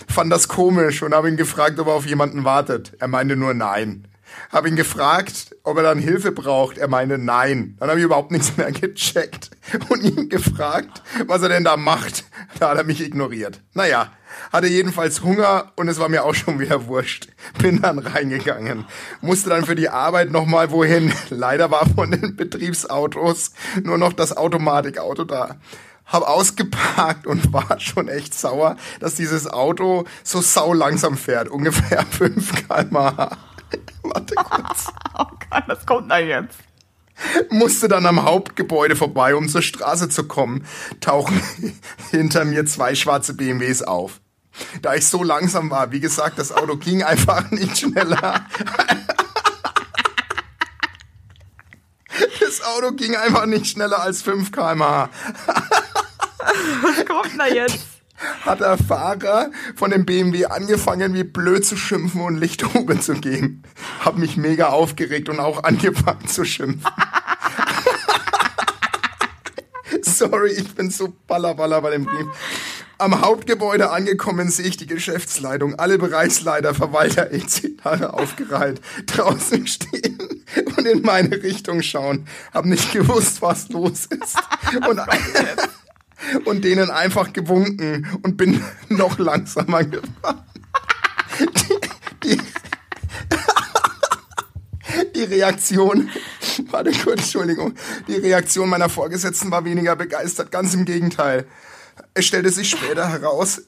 Speaker 3: Fand das komisch und habe ihn gefragt, ob er auf jemanden wartet. Er meinte nur nein. Habe ihn gefragt, ob er dann Hilfe braucht. Er meinte nein. Dann habe ich überhaupt nichts mehr gecheckt und ihn gefragt, was er denn da macht. Da hat er mich ignoriert. Naja, hatte jedenfalls Hunger und es war mir auch schon wieder wurscht. Bin dann reingegangen. Musste dann für die Arbeit nochmal wohin. Leider war von den Betriebsautos nur noch das Automatikauto da. Hab ausgeparkt und war schon echt sauer, dass dieses Auto so sau langsam fährt. Ungefähr 5 km/h. Warte kurz.
Speaker 2: Oh Gott, was kommt da jetzt?
Speaker 3: Musste dann am Hauptgebäude vorbei, um zur Straße zu kommen, tauchen hinter mir zwei schwarze BMWs auf. Da ich so langsam war, wie gesagt, das Auto ging einfach nicht schneller. Das Auto ging einfach nicht schneller als 5 km/h.
Speaker 2: Was kommt da jetzt?
Speaker 3: Hat der Fahrer von dem BMW angefangen, wie blöd zu schimpfen und Lichthupe zu geben. Hab mich mega aufgeregt und auch angefangen zu schimpfen. Sorry, ich bin so ballerballer bei dem Brief. Am Hauptgebäude angekommen sehe ich die Geschäftsleitung, alle Bereichsleiter, Verwalter etc. aufgereiht, draußen stehen und in meine Richtung schauen. Hab nicht gewusst, was los ist. Und, und denen einfach gewunken und bin noch langsamer gefahren. Die, die, die Reaktion, warte kurz, Entschuldigung, die Reaktion meiner Vorgesetzten war weniger begeistert, ganz im Gegenteil. Es stellte sich später heraus,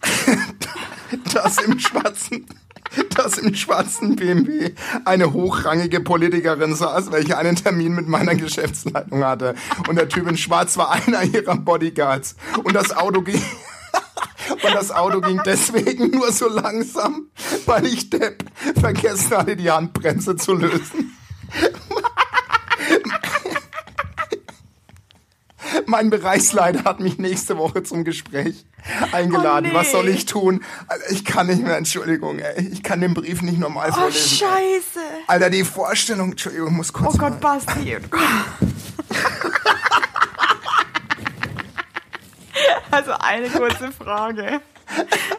Speaker 3: dass im schwarzen, dass im schwarzen BMW eine hochrangige Politikerin saß, welche einen Termin mit meiner Geschäftsleitung hatte. Und der Typ in Schwarz war einer ihrer Bodyguards. Und das Auto ging, und das Auto ging deswegen nur so langsam, weil ich Depp vergessen hatte, die Handbremse zu lösen. Mein Bereichsleiter hat mich nächste Woche zum Gespräch eingeladen.
Speaker 2: Oh, nee.
Speaker 3: Was soll ich tun? Alter, Ich kann nicht mehr, Entschuldigung, ey. Ich kann den Brief nicht normal
Speaker 2: Oh,
Speaker 3: vorlesen.
Speaker 2: scheiße.
Speaker 3: Alter, die Vorstellung, Entschuldigung, muss kurz
Speaker 2: Oh Gott,
Speaker 3: mal.
Speaker 2: Basti. Also eine kurze Frage.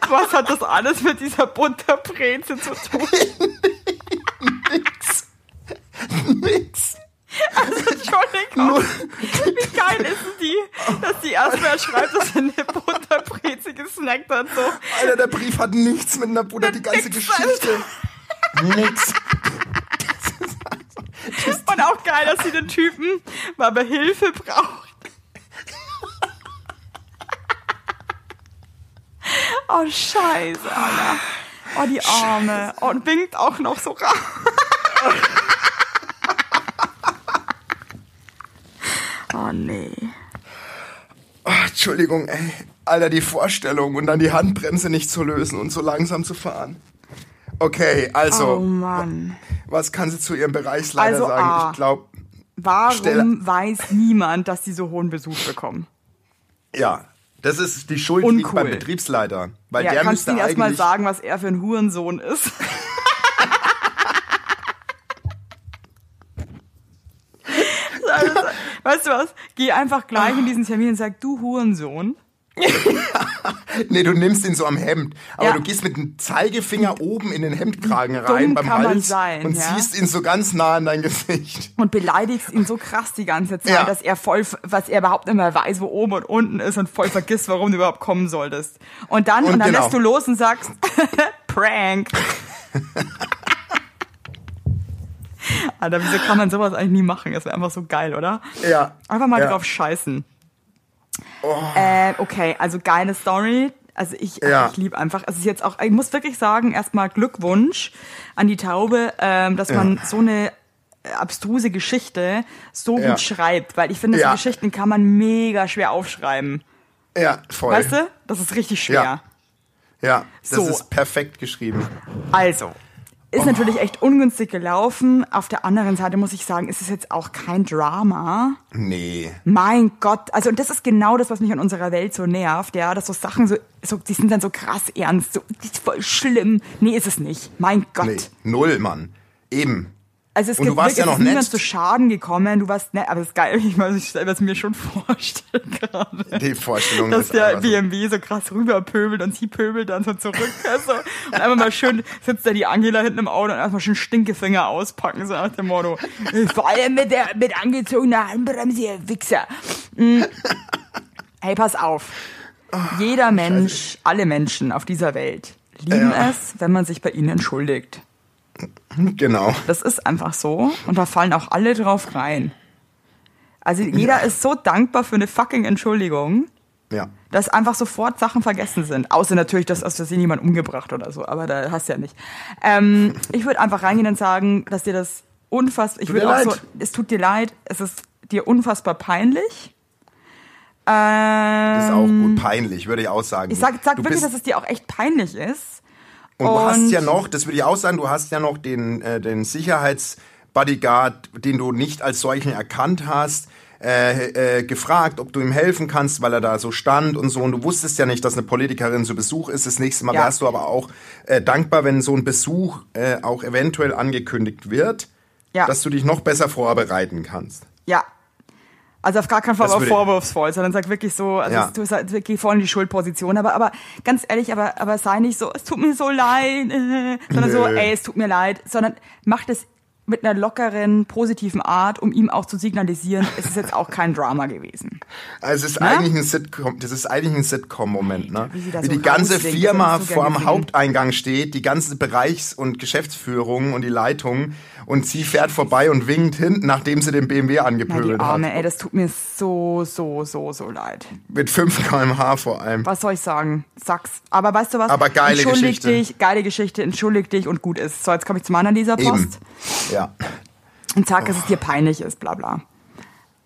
Speaker 2: Was hat das alles mit dieser Butterbreze zu tun?
Speaker 3: Nix. Nix.
Speaker 2: Entschuldigung. Wie geil ist denn die, dass die erstmal schreibt, dass sie eine Butterbreze gesnackt hat. So.
Speaker 3: Alter, der Brief hat nichts mit einer Bruder, die ganze
Speaker 2: Nix,
Speaker 3: Geschichte. Nix.
Speaker 2: Und auch geil, dass sie den Typen mal bei Hilfe braucht. Oh, scheiße, Alter. Oh, die Arme. Oh, und winkt auch noch so raus. Nee.
Speaker 3: Oh, Entschuldigung, ey. Alter, die Vorstellung und dann die Handbremse nicht zu lösen und so langsam zu fahren. Okay, also,
Speaker 2: Oh, Mann.
Speaker 3: was kann sie zu ihrem Bereichsleiter
Speaker 2: Also,
Speaker 3: sagen?
Speaker 2: A.
Speaker 3: Ich glaube,
Speaker 2: Warum
Speaker 3: Stelle-
Speaker 2: weiß niemand, dass die so hohen Besuch bekommen?
Speaker 3: ja. Das ist die Schuld liegt
Speaker 2: Uncool.
Speaker 3: beim Betriebsleiter. Weil
Speaker 2: Ja,
Speaker 3: der
Speaker 2: kannst du ihm erstmal sagen, was er für ein Hurensohn ist? weißt du was? Geh einfach gleich in diesen Termin und sag, du Hurensohn.
Speaker 3: Nee, du nimmst ihn so am Hemd. Aber
Speaker 2: Ja.
Speaker 3: du gehst mit dem Zeigefinger oben in den Hemdkragen rein beim Hals
Speaker 2: sein,
Speaker 3: und
Speaker 2: ja?
Speaker 3: ziehst ihn so ganz nah an dein Gesicht.
Speaker 2: Und beleidigst ihn so krass die ganze Zeit,
Speaker 3: Ja.
Speaker 2: dass er voll, was er überhaupt nicht mehr weiß, wo oben und unten ist und voll vergisst, warum du überhaupt kommen solltest. Und dann, und,
Speaker 3: Und
Speaker 2: dann
Speaker 3: genau.
Speaker 2: lässt du los und sagst, Prank. Alter, wieso kann man sowas eigentlich nie machen? Das wäre einfach so geil, oder?
Speaker 3: Ja.
Speaker 2: Einfach mal
Speaker 3: ja.
Speaker 2: drauf scheißen. Äh, okay, also geile Story. Also ich,
Speaker 3: Ja.
Speaker 2: ich liebe einfach, es ist jetzt auch, ich muss wirklich sagen, erstmal Glückwunsch an die Taube, ähm, dass man so eine äh, abstruse Geschichte so
Speaker 3: Ja.
Speaker 2: gut schreibt, weil ich finde, so
Speaker 3: Ja.
Speaker 2: Geschichten kann man mega schwer aufschreiben.
Speaker 3: Ja, voll.
Speaker 2: Weißt du? Das ist richtig schwer.
Speaker 3: Ja. Ja, das
Speaker 2: So.
Speaker 3: ist perfekt geschrieben.
Speaker 2: Also, ist natürlich echt ungünstig gelaufen. Auf der anderen Seite muss ich sagen, ist es jetzt auch kein Drama.
Speaker 3: Nee.
Speaker 2: Mein Gott, also und das ist genau das, was mich an unserer Welt so nervt, ja, dass so Sachen so, so die sind dann so krass ernst, so das ist voll schlimm. Nee, ist es nicht. Mein Gott.
Speaker 3: Nee. Null, Mann. Eben.
Speaker 2: Also es
Speaker 3: Und du
Speaker 2: gibt
Speaker 3: warst
Speaker 2: wirklich,
Speaker 3: ja
Speaker 2: es
Speaker 3: noch
Speaker 2: niemand zu Schaden gekommen, du warst nett, aber das ist geil, ich weiß, ich stelle es mir schon vorstellen gerade.
Speaker 3: Die Vorstellung
Speaker 2: Dass der
Speaker 3: so.
Speaker 2: BMW so krass rüberpöbelt und sie pöbelt dann so zurück. Also, und einfach mal schön sitzt da die Angela hinten im Auto und erstmal schön Stinkefinger auspacken, so nach dem Motto. Vor allem mit der mit angezogener Handbremse, ihr Wichser. Mm. Hey, pass auf. Jeder Mensch, alle Menschen auf dieser Welt lieben
Speaker 3: Ja.
Speaker 2: es, wenn man sich bei ihnen entschuldigt.
Speaker 3: Genau.
Speaker 2: Das ist einfach so. Und da fallen auch alle drauf rein. Also jeder ist so dankbar für eine fucking Entschuldigung.
Speaker 3: Ja.
Speaker 2: Dass einfach sofort Sachen vergessen sind. Außer natürlich, dass aus Versehen jemand umgebracht oder so, aber da hast du ja nicht. Ähm, ich würde einfach reingehen und sagen, dass dir das unfassbar, ich würde auch so,
Speaker 3: leid.
Speaker 2: es tut dir leid, es ist dir unfassbar peinlich. Ähm,
Speaker 3: Das ist auch gut peinlich, würde ich auch sagen.
Speaker 2: Ich sag, sag
Speaker 3: Du
Speaker 2: wirklich, dass es dir auch echt peinlich ist.
Speaker 3: Und du hast
Speaker 2: Und-
Speaker 3: ja noch, das würde ich auch sagen, du hast ja noch den, äh, den Sicherheitsbodyguard, den du nicht als solchen erkannt hast, äh, äh, gefragt, ob du ihm helfen kannst, weil er da so stand und so. Und du wusstest ja nicht, dass eine Politikerin zu Besuch ist. Das nächste Mal
Speaker 2: Ja.
Speaker 3: wärst du aber auch äh, dankbar, wenn so ein Besuch äh, auch eventuell angekündigt wird,
Speaker 2: Ja.
Speaker 3: dass du dich noch besser vorbereiten kannst.
Speaker 2: Ja. Also auf gar keinen Fall aber vorwurfsvoll, sondern sag wirklich so, also
Speaker 3: Ja.
Speaker 2: du halt, geh voll in die Schuldposition, aber, aber ganz ehrlich, aber, aber sei nicht so, es tut mir so leid, äh, sondern so,
Speaker 3: Nö.
Speaker 2: ey, es tut mir leid, sondern mach das mit einer lockeren, positiven Art, um ihm auch zu signalisieren, es ist jetzt auch kein Drama gewesen.
Speaker 3: Also es ist
Speaker 2: Ne?
Speaker 3: eigentlich ein Sitcom, das ist eigentlich ein Sitcom-Moment, ne?
Speaker 2: Wie
Speaker 3: Wie,
Speaker 2: so
Speaker 3: die ganze
Speaker 2: das
Speaker 3: Firma
Speaker 2: so
Speaker 3: vor dem. Haupteingang steht, die ganze Bereichs- und Geschäftsführung und die Leitung und sie fährt vorbei und winkt hinten, nachdem sie den BMW
Speaker 2: Ja, die
Speaker 3: angepöbelt
Speaker 2: Arme,
Speaker 3: hat.
Speaker 2: ey, das tut mir so, so, so, so leid.
Speaker 3: Mit 5 kmh vor allem.
Speaker 2: Was soll ich sagen? Sag's. Aber weißt du was?
Speaker 3: Aber geile
Speaker 2: entschuldig
Speaker 3: Geschichte.
Speaker 2: dich, geile Geschichte, entschuldig dich und gut ist. So, jetzt komme ich zum anderen dieser
Speaker 3: Eben.
Speaker 2: Post.
Speaker 3: Ja.
Speaker 2: und sag, dass es dir peinlich ist, bla bla.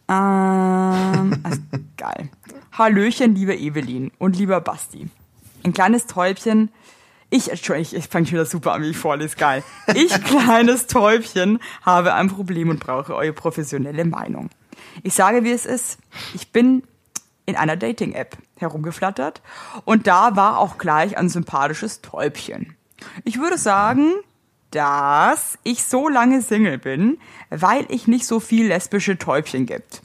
Speaker 2: Ähm, also, geil. Hallöchen, liebe Evelyn und lieber Basti. Ein kleines Täubchen. Ich, ich, ich fange schon wieder super an, wie ich vorlese. Geil. Ich, kleines Täubchen, habe ein Problem und brauche eure professionelle Meinung. Ich sage, wie es ist. Ich bin in einer Dating-App herumgeflattert und da war auch gleich ein sympathisches Täubchen. Ich würde sagen, dass ich so lange Single bin, weil ich nicht so viel lesbische Täubchen gibt.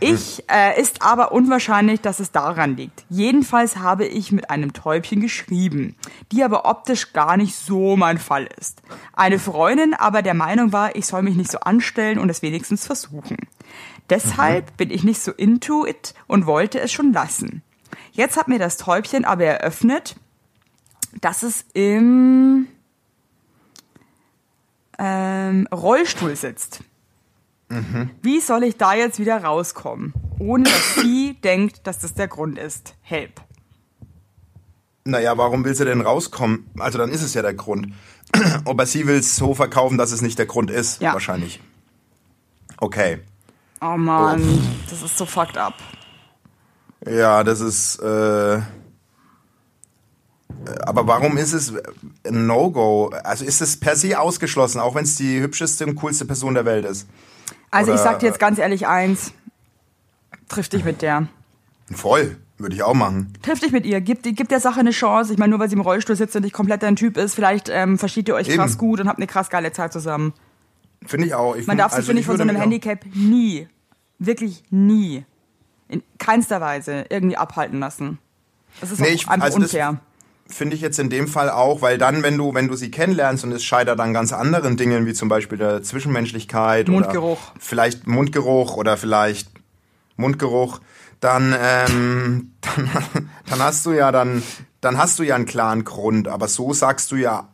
Speaker 2: Ich äh, ist aber unwahrscheinlich, dass es daran liegt. Jedenfalls habe ich mit einem Täubchen geschrieben, die aber optisch gar nicht so mein Fall ist. Eine Freundin aber der Meinung war, ich soll mich nicht so anstellen und es wenigstens versuchen. Deshalb bin ich nicht so into it und wollte es schon lassen. Jetzt hat mir das Täubchen aber eröffnet, dass es im ähm, Rollstuhl sitzt. Wie soll ich da jetzt wieder rauskommen, ohne dass sie denkt, dass das der Grund ist? Help.
Speaker 3: Naja, warum will sie denn rauskommen? Also dann ist es ja der Grund. Aber sie will es so verkaufen, dass es nicht der Grund ist,
Speaker 2: Ja.
Speaker 3: wahrscheinlich. Okay.
Speaker 2: Oh Mann, das ist so fucked up.
Speaker 3: Ja, das ist. Äh, aber warum ist es ein No-Go? Also ist es per se ausgeschlossen, auch wenn es die hübscheste und coolste Person der Welt ist?
Speaker 2: Also ich
Speaker 3: Oder-
Speaker 2: sag dir jetzt ganz ehrlich eins. Triff dich mit der.
Speaker 3: Voll, würde ich auch machen.
Speaker 2: Triff dich mit ihr. Gib, gib der Sache eine Chance. Ich meine, nur weil sie im Rollstuhl sitzt und nicht komplett dein Typ ist, vielleicht ähm, versteht ihr euch krass
Speaker 3: Eben.
Speaker 2: gut und habt eine krass geile Zeit zusammen.
Speaker 3: Finde ich auch. Ich
Speaker 2: Man
Speaker 3: find-
Speaker 2: darf sich,
Speaker 3: also
Speaker 2: finde ich, von so einem Handicap nie, wirklich nie, in keinster Weise irgendwie abhalten lassen. Das ist
Speaker 3: Nee, ich-
Speaker 2: einfach
Speaker 3: also
Speaker 2: unfair.
Speaker 3: Finde ich jetzt in dem Fall auch, weil dann, wenn du, wenn du sie kennenlernst und es scheitert an ganz anderen Dingen, wie zum Beispiel der Zwischenmenschlichkeit
Speaker 2: Mundgeruch.
Speaker 3: oder vielleicht Mundgeruch oder vielleicht Mundgeruch, dann, ähm, dann, dann hast du ja dann, dann hast du ja einen klaren Grund. Aber so sagst du ja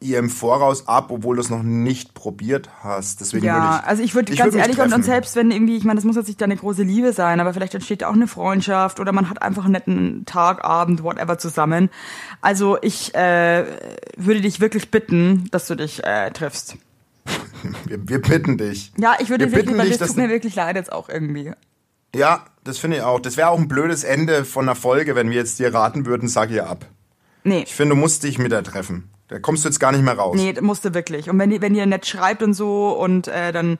Speaker 3: ihr im Voraus ab, obwohl du es noch nicht probiert hast. Deswegen
Speaker 2: Ja,
Speaker 3: würde ich,
Speaker 2: also ich würde ganz
Speaker 3: würd
Speaker 2: ehrlich und, und selbst wenn irgendwie, ich meine, das muss jetzt nicht deine große Liebe sein, aber vielleicht entsteht auch eine Freundschaft oder man hat einfach einen netten Tag, Abend, whatever zusammen. Also ich äh, würde dich wirklich bitten, dass du dich äh, triffst.
Speaker 3: wir, wir bitten dich.
Speaker 2: Ja, ich würde
Speaker 3: Wir
Speaker 2: wirklich, weil
Speaker 3: dich,
Speaker 2: das tut mir wirklich leid jetzt auch irgendwie.
Speaker 3: Ja, das finde ich auch. Das wäre auch ein blödes Ende von einer Folge, wenn wir jetzt dir raten würden, sag ihr ab.
Speaker 2: Nee.
Speaker 3: Ich finde, du musst dich mit der treffen. Da kommst du jetzt gar nicht mehr raus.
Speaker 2: Nee, das musste wirklich. Und wenn, die, wenn ihr nett schreibt und so und äh, dann,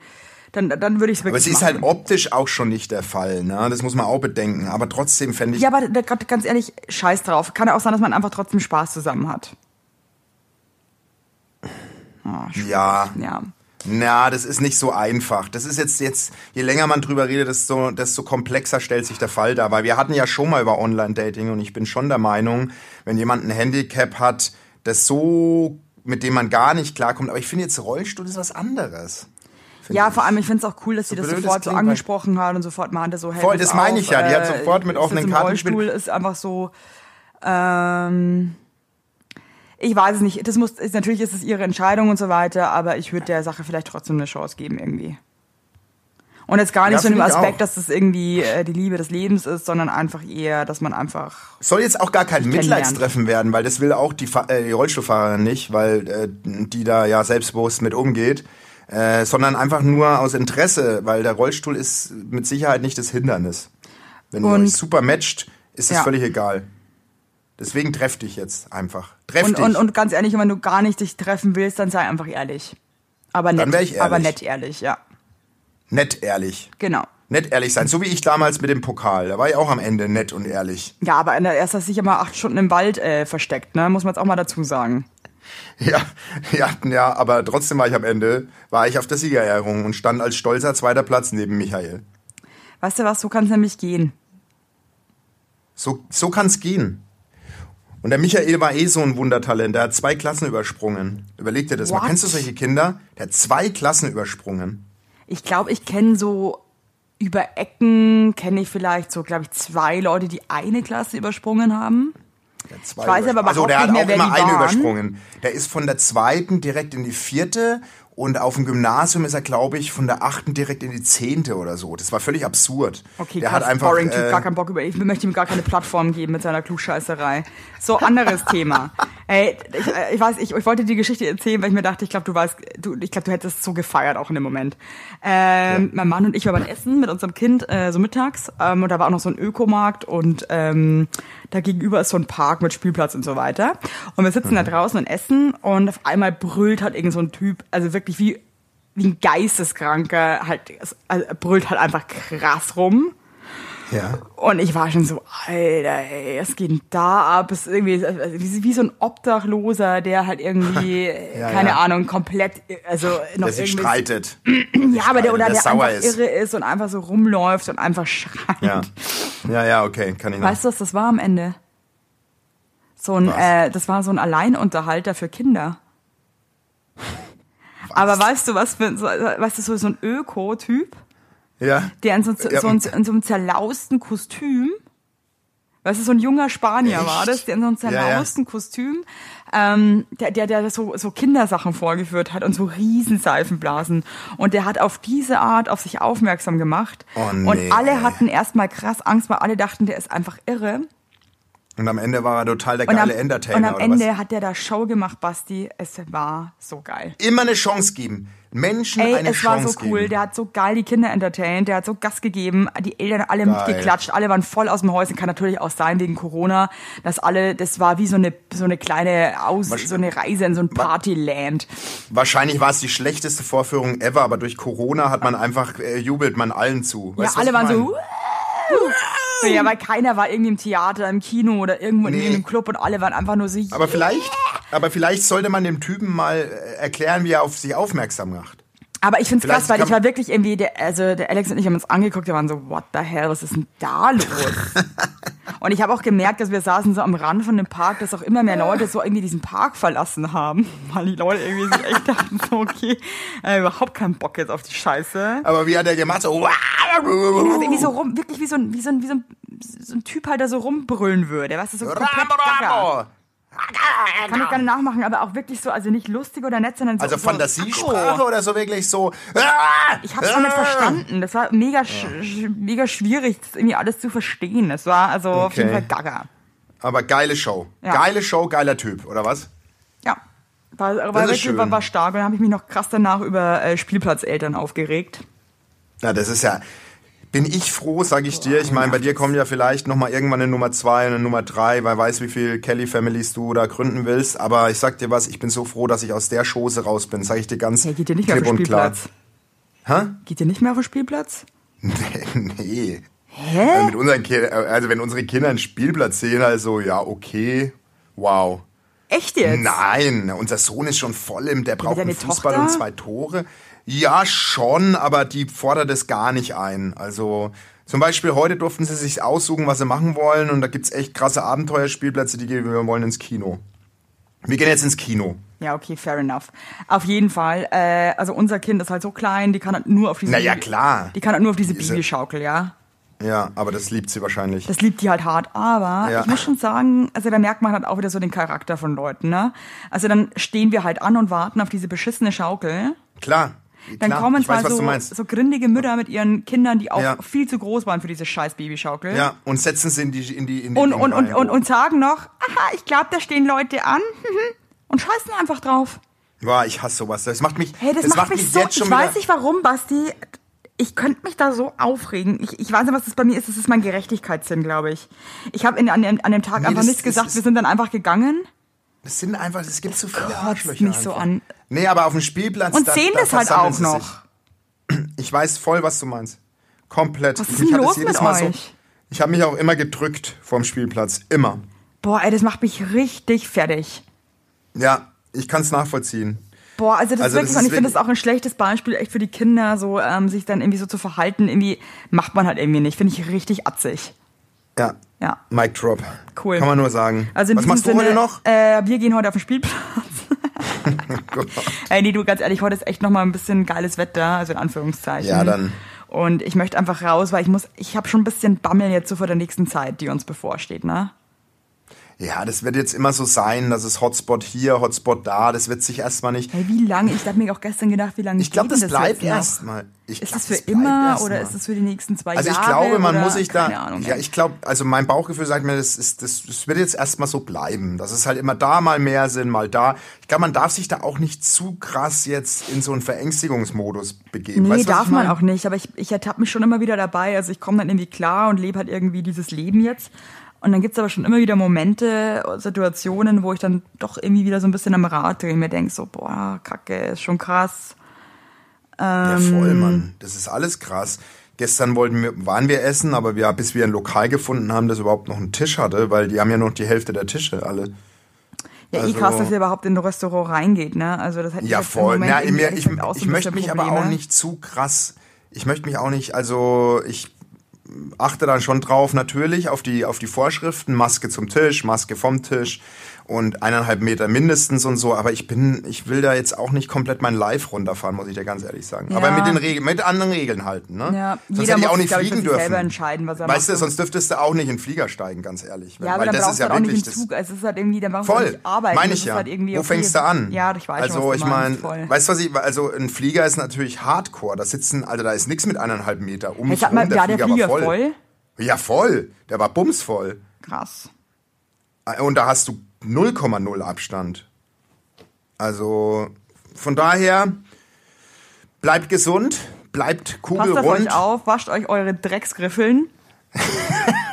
Speaker 2: dann, dann würde ich es wirklich
Speaker 3: Aber es ist
Speaker 2: machen.
Speaker 3: halt optisch auch schon nicht der Fall, ne? Das muss man auch bedenken. Aber trotzdem fände ich.
Speaker 2: Ja, aber ganz ehrlich, scheiß drauf. Kann ja auch sein, dass man einfach trotzdem Spaß zusammen hat. Schwierig.
Speaker 3: Ja.
Speaker 2: Ja.
Speaker 3: Na, das ist nicht so einfach. Das ist jetzt, jetzt, je länger man drüber redet, desto, desto komplexer stellt sich der Fall dar. Weil wir hatten ja schon mal über Online-Dating und ich bin schon der Meinung, wenn jemand ein Handicap hat, das so, mit dem man gar nicht klarkommt. Aber ich finde jetzt Rollstuhl ist was anderes.
Speaker 2: Ja,
Speaker 3: ich.
Speaker 2: vor allem, ich finde es auch cool, dass sie
Speaker 3: So
Speaker 2: das sofort so angesprochen hat und sofort meinte so, hey,
Speaker 3: Voll, das meine ich ja. Die hat
Speaker 2: äh,
Speaker 3: sofort mit offenen Karten gespielt.
Speaker 2: Rollstuhl ist einfach so, ähm, ich weiß es nicht. Das muss, ist, natürlich ist es ihre Entscheidung und so weiter, aber ich würde der Sache vielleicht trotzdem eine Chance geben irgendwie. Und jetzt gar nicht
Speaker 3: Ja,
Speaker 2: so in dem Aspekt, dass das irgendwie äh, die Liebe des Lebens ist, sondern einfach eher, dass man einfach.
Speaker 3: Soll jetzt auch gar kein. Mitleidstreffen werden, weil das will auch die, Fa äh, die Rollstuhlfahrerin nicht, weil äh, die da ja selbstbewusst mit umgeht, äh, sondern einfach nur aus Interesse, weil der Rollstuhl ist mit Sicherheit nicht das Hindernis. Wenn ihr euch super matcht, ist es
Speaker 2: Ja.
Speaker 3: völlig egal. Deswegen treff dich jetzt einfach. Treff
Speaker 2: Und,
Speaker 3: dich.
Speaker 2: und, und ganz ehrlich, wenn du gar nicht dich treffen willst, dann sei einfach ehrlich. Aber nett.
Speaker 3: Dann ich ehrlich.
Speaker 2: Aber nett ehrlich, ja.
Speaker 3: Nett ehrlich.
Speaker 2: Genau.
Speaker 3: Nett ehrlich sein. So wie ich damals mit dem Pokal. Da war ich auch am Ende nett und ehrlich.
Speaker 2: Ja, aber erst hast du dich immer acht Stunden im Wald äh, versteckt, ne? Muss man jetzt auch mal dazu sagen.
Speaker 3: Ja, ja, ja, aber trotzdem war ich am Ende, war ich auf der Siegerehrung und stand als stolzer zweiter Platz neben Michael.
Speaker 2: Weißt du was, so kann es nämlich gehen.
Speaker 3: So, so kann's gehen. Und der Michael war eh so ein Wundertalent. Der hat zwei Klassen übersprungen. Überleg dir das mal.
Speaker 2: What?
Speaker 3: Kennst du solche Kinder? Der hat zwei Klassen übersprungen.
Speaker 2: Ich glaube, ich kenne so über Ecken, kenne ich vielleicht so, glaube ich, zwei Leute, die eine Klasse übersprungen haben.
Speaker 3: Zwei
Speaker 2: Ich weiß aber
Speaker 3: also der hat auch
Speaker 2: mehr,
Speaker 3: immer eine
Speaker 2: waren.
Speaker 3: übersprungen. Der ist von der zweiten direkt in die vierte und auf dem Gymnasium ist er, glaube ich, von der achten direkt in die zehnte oder so. Das war völlig absurd.
Speaker 2: Okay,
Speaker 3: der
Speaker 2: krass,
Speaker 3: hat einfach
Speaker 2: boring
Speaker 3: äh,
Speaker 2: gar keinen Bock über. Ich möchte ihm gar keine Plattform geben mit seiner Klugscheißerei. So, anderes Thema. Ey, ich, äh, ich weiß, ich, ich wollte die Geschichte erzählen, weil ich mir dachte, ich glaube, du weißt, du, ich glaube, du hättest es so gefeiert auch in dem Moment. Ähm, Mein Mann und ich waren beim Essen mit unserem Kind, äh, so mittags, ähm, und da war auch noch so ein Ökomarkt und ähm, da gegenüber ist so ein Park mit Spielplatz und so weiter. Und wir sitzen da draußen und essen und auf einmal brüllt halt irgend so ein Typ, also wirklich wie wie ein Geisteskranker, halt, also brüllt halt einfach krass rum.
Speaker 3: Ja.
Speaker 2: Und ich war schon so, Alter, ey, was geht denn da ab? Es ist irgendwie also wie, wie so ein Obdachloser, der halt irgendwie,
Speaker 3: Ja,
Speaker 2: keine
Speaker 3: ja.
Speaker 2: Ahnung, komplett, also noch
Speaker 3: Der sich streitet.
Speaker 2: Ja, aber der, oder
Speaker 3: der
Speaker 2: der, einfach
Speaker 3: ist.
Speaker 2: irre ist und einfach so rumläuft und einfach schreit.
Speaker 3: Ja. Ja, ja, okay, kann ich noch.
Speaker 2: Weißt du, was das war am Ende? So ein,
Speaker 3: Was?
Speaker 2: äh, das war so ein Alleinunterhalter für Kinder. Aber weißt du, was für, weißt du, so ein Öko-Typ?
Speaker 3: Ja.
Speaker 2: der in so,
Speaker 3: Ja,
Speaker 2: so, in, so einem zerlausten Kostüm, weißt du, so ein junger Spanier
Speaker 3: Echt?
Speaker 2: war das, der in so einem
Speaker 3: Ja, ja.
Speaker 2: zerlausten Kostüm, ähm, der, der, der so, so Kindersachen vorgeführt hat und so Riesenseifenblasen. Und der hat auf diese Art auf sich aufmerksam gemacht.
Speaker 3: Oh, nee,
Speaker 2: und alle hatten erstmal krass Angst, weil alle dachten, der ist einfach irre.
Speaker 3: Und am Ende war er total der
Speaker 2: Und
Speaker 3: geile Entertainer
Speaker 2: und am
Speaker 3: oder
Speaker 2: Ende
Speaker 3: was?
Speaker 2: hat der da Show gemacht, Basti. Es war so geil.
Speaker 3: Immer eine Chance geben. Menschen
Speaker 2: Ey,
Speaker 3: eine
Speaker 2: es war
Speaker 3: Chance
Speaker 2: so cool.
Speaker 3: geben.
Speaker 2: Der hat so geil die Kinder entertained. Der hat so Gas gegeben. Die Eltern alle
Speaker 3: Geil.
Speaker 2: mitgeklatscht. Alle waren voll aus dem Häuschen. Kann natürlich auch sein wegen Corona, dass alle, das war wie so eine, so eine kleine Aus, so eine Reise in so ein Partyland.
Speaker 3: Wahrscheinlich war es die schlechteste Vorführung ever, aber durch Corona hat man einfach, äh, jubelt man allen zu.
Speaker 2: Ja,
Speaker 3: Weißt du,
Speaker 2: alle waren
Speaker 3: ich
Speaker 2: so,
Speaker 3: mein?
Speaker 2: "Wuh!" Ja, weil keiner war irgendwie im Theater, im Kino oder irgendwo
Speaker 3: Nee.
Speaker 2: in einem Club und alle waren einfach nur so,
Speaker 3: Aber vielleicht, aber vielleicht sollte man dem Typen mal äh, erklären, wie er auf sich aufmerksam macht.
Speaker 2: Aber ich find's
Speaker 3: Vielleicht
Speaker 2: krass, weil ich war wirklich irgendwie, der, also der Alex und ich haben uns angeguckt, wir waren so, what the hell, was ist denn da los? und ich habe auch gemerkt, dass wir saßen so am Rand von dem Park, dass auch immer mehr Leute so irgendwie diesen Park verlassen haben, weil die Leute irgendwie sich echt dachten, so, okay, äh, überhaupt keinen Bock jetzt auf die Scheiße.
Speaker 3: Aber wie hat er gemacht? So,
Speaker 2: Also irgendwie so rum, wirklich wie so ein, wie so ein, wie so ein, so ein Typ halt, der so rumbrüllen würde, weißt du, so komplett.
Speaker 3: Ramo,
Speaker 2: Kann ich gerne nachmachen, aber auch wirklich so, also nicht lustig oder nett, sondern so
Speaker 3: Also
Speaker 2: so
Speaker 3: Fantasiesprache oder so wirklich so.
Speaker 2: Ich hab's auch nicht verstanden. Das war mega, sch mega schwierig, das irgendwie alles zu verstehen. Das war also auf
Speaker 3: Okay.
Speaker 2: jeden Fall gaga.
Speaker 3: Aber geile Show.
Speaker 2: Ja.
Speaker 3: Geile Show, geiler Typ, oder was?
Speaker 2: Ja. War, war,
Speaker 3: ist
Speaker 2: wirklich,
Speaker 3: schön.
Speaker 2: war, war stark. Und dann habe ich mich noch krass danach über äh, Spielplatzeltern aufgeregt.
Speaker 3: Na, das ist ja. Bin ich froh, sage ich dir. Ich meine, bei dir kommen ja vielleicht noch mal irgendwann eine Nummer zwei und eine Nummer drei, weil weiß, wie viel Kelly Families du da gründen willst. Aber ich sag dir was, ich bin so froh, dass ich aus der Chose raus bin. Sag ich dir ganz
Speaker 2: Hey, geht ihr nicht mehr auf
Speaker 3: klipp
Speaker 2: den. Spielplatz?
Speaker 3: Hä?
Speaker 2: Geht ihr nicht mehr auf den Spielplatz?
Speaker 3: nee.
Speaker 2: Hä?
Speaker 3: Also, mit unseren Ki- also wenn unsere Kinder einen Spielplatz sehen, also ja, okay. Wow.
Speaker 2: Echt jetzt?
Speaker 3: Nein, unser Sohn ist schon voll im, der braucht einen Fußball
Speaker 2: Tochter?
Speaker 3: und zwei Tore. Ja, schon, aber die fordert es gar nicht ein. Also zum Beispiel heute durften sie sich aussuchen, was sie machen wollen und da gibt's echt krasse Abenteuerspielplätze, die gehen, wir wollen ins Kino. Wir gehen jetzt ins Kino.
Speaker 2: Ja, okay, fair enough. Auf jeden Fall. Äh, also unser Kind ist halt so klein, die kann halt nur auf diese
Speaker 3: Na ja,
Speaker 2: Baby-
Speaker 3: klar.
Speaker 2: Die kann halt nur auf diese
Speaker 3: Diese-
Speaker 2: Babyschaukel, ja.
Speaker 3: Ja, aber das liebt sie wahrscheinlich.
Speaker 2: Das liebt die halt hart. Aber
Speaker 3: Ja.
Speaker 2: ich muss schon sagen, also da merkt man halt auch wieder so den Charakter von Leuten, ne? Also dann stehen wir halt an und warten auf diese beschissene Schaukel.
Speaker 3: Klar.
Speaker 2: Dann
Speaker 3: Klar,
Speaker 2: kommen
Speaker 3: weiß,
Speaker 2: zwar
Speaker 3: du
Speaker 2: so, so grindige Mütter mit ihren Kindern, die auch
Speaker 3: Ja.
Speaker 2: viel zu groß waren für diese scheiß Babyschaukel.
Speaker 3: Ja, und setzen sie in die, in die, in die
Speaker 2: Und, und, und, und, und sagen noch, aha, ich glaube, da stehen Leute an und scheißen einfach drauf.
Speaker 3: Boah, ich hasse sowas. Das macht mich,
Speaker 2: Hey, das, macht, mich so,
Speaker 3: jetzt schon
Speaker 2: ich weiß nicht warum, Basti. Ich könnte mich da so aufregen. Ich, ich weiß nicht, was das bei mir ist. Das ist mein Gerechtigkeitssinn, glaube ich. Ich habe an dem, an dem Tag
Speaker 3: Nee,
Speaker 2: einfach
Speaker 3: das-
Speaker 2: nichts
Speaker 3: das
Speaker 2: gesagt.
Speaker 3: ist-
Speaker 2: Wir sind dann einfach gegangen.
Speaker 3: das sind einfach, es gibt zu viele
Speaker 2: Kotzt
Speaker 3: Arschlöcher
Speaker 2: mich so an.
Speaker 3: Nee, aber auf dem Spielplatz.
Speaker 2: Und
Speaker 3: da,
Speaker 2: sehen
Speaker 3: da
Speaker 2: das halt auch noch.
Speaker 3: Sich. Ich weiß voll, was du meinst. Komplett.
Speaker 2: Was ist denn
Speaker 3: das
Speaker 2: los
Speaker 3: jedes
Speaker 2: mit
Speaker 3: Mal So,
Speaker 2: euch?
Speaker 3: ich habe mich auch immer gedrückt vorm Spielplatz. Immer.
Speaker 2: Boah, ey, das macht mich richtig fertig.
Speaker 3: Ja, ich kann es nachvollziehen.
Speaker 2: Boah, also das
Speaker 3: Also
Speaker 2: ist wirklich,
Speaker 3: das ist
Speaker 2: ich finde das auch ein schlechtes Beispiel echt für die Kinder, so ähm, sich dann irgendwie so zu verhalten. Irgendwie macht man halt irgendwie nicht. Finde ich richtig atzig.
Speaker 3: Ja.
Speaker 2: Ja.
Speaker 3: Mic drop.
Speaker 2: Cool.
Speaker 3: Kann man nur sagen.
Speaker 2: Also in
Speaker 3: was machst du
Speaker 2: Sinne,
Speaker 3: heute noch?
Speaker 2: Äh, wir gehen heute auf den Spielplatz. Ey, nee, du, ganz ehrlich, heute ist echt nochmal ein bisschen geiles Wetter, also in Anführungszeichen.
Speaker 3: Ja, dann.
Speaker 2: Und ich möchte einfach raus, weil ich muss, ich habe schon ein bisschen Bammel jetzt so vor der nächsten Zeit, die uns bevorsteht, ne?
Speaker 3: Ja, das wird jetzt immer so sein, dass es Hotspot hier, Hotspot da, das wird sich erstmal nicht.
Speaker 2: Hey, wie lange? Ich habe mir auch gestern gedacht, wie lange
Speaker 3: Ich glaube, das
Speaker 2: das
Speaker 3: bleibt erstmal. Ich
Speaker 2: Ist das für immer oder ist das für die nächsten zwei
Speaker 3: Also ich
Speaker 2: Jahre?
Speaker 3: glaube, man muss sich da.
Speaker 2: Ahnung.
Speaker 3: ja, ich glaube, also mein Bauchgefühl sagt mir, das, ist, das, das wird jetzt erstmal so bleiben. Das ist halt immer da mal mehr sind, mal da. Ich glaube, man darf sich da auch nicht zu krass jetzt in so einen Verängstigungsmodus begeben.
Speaker 2: Nee,
Speaker 3: weißt
Speaker 2: darf
Speaker 3: ich
Speaker 2: man auch nicht, aber ich, ich ertappe mich schon immer wieder dabei. Also ich komme dann irgendwie klar und lebe halt irgendwie dieses Leben jetzt. Und dann gibt's aber schon immer wieder Momente, Situationen, wo ich dann doch irgendwie wieder so ein bisschen am Rad drehe und mir denke so, boah, kacke, ist schon krass.
Speaker 3: Ja, voll, Mann. Das ist alles krass. Gestern wollten wir, waren wir essen, aber wir, bis wir ein Lokal gefunden haben, das überhaupt noch einen Tisch hatte, weil die haben ja noch die Hälfte der Tische alle.
Speaker 2: Ja, eh
Speaker 3: Also-
Speaker 2: krass, dass ihr überhaupt in ein Restaurant reingeht, ne? Also das hätte
Speaker 3: Ja,
Speaker 2: ich
Speaker 3: voll.
Speaker 2: Moment ehrlich
Speaker 3: ich ich
Speaker 2: ein
Speaker 3: möchte mich aber auch nicht zu krass. Ich möchte mich auch nicht, also ich achte dann schon drauf natürlich auf die auf die Vorschriften, Maske zum Tisch, Maske vom Tisch und eineinhalb Meter mindestens und so. Aber ich bin, ich will da jetzt auch nicht komplett mein Live runterfahren, muss ich dir ganz ehrlich sagen.
Speaker 2: Ja.
Speaker 3: Aber mit den Regeln, mit anderen Regeln halten, ne?
Speaker 2: Ja,
Speaker 3: sonst
Speaker 2: jeder
Speaker 3: hätte ich auch nicht
Speaker 2: ich,
Speaker 3: fliegen dürfen.
Speaker 2: selber entscheiden, was er
Speaker 3: weißt du,
Speaker 2: macht.
Speaker 3: sonst dürftest du auch nicht in den Flieger steigen, ganz ehrlich.
Speaker 2: Ja, aber
Speaker 3: Weil
Speaker 2: dann
Speaker 3: das ist
Speaker 2: du
Speaker 3: ja
Speaker 2: auch nicht
Speaker 3: wirklich das.
Speaker 2: Zug. Also es ist halt irgendwie, dann brauchst du
Speaker 3: Voll,
Speaker 2: nicht arbeiten.
Speaker 3: meine ich ja.
Speaker 2: Halt
Speaker 3: Wo
Speaker 2: okay.
Speaker 3: fängst du an?
Speaker 2: Ja, ich weiß schon,
Speaker 3: Also
Speaker 2: was
Speaker 3: ich
Speaker 2: du
Speaker 3: meine,
Speaker 2: voll.
Speaker 3: weißt du was ich, also ein Flieger ist natürlich Hardcore. Da sitzen, also da ist nichts mit eineinhalb Meter. Um mich
Speaker 2: sag mal,
Speaker 3: rum,
Speaker 2: ja, der Flieger
Speaker 3: war
Speaker 2: voll.
Speaker 3: Ja, voll. Der war bumsvoll.
Speaker 2: Krass.
Speaker 3: Und da hast du 0,0 Abstand. Also von daher, bleibt gesund, bleibt
Speaker 2: Passt auf
Speaker 3: kugelrund.
Speaker 2: euch auf, wascht euch eure Drecksgriffeln.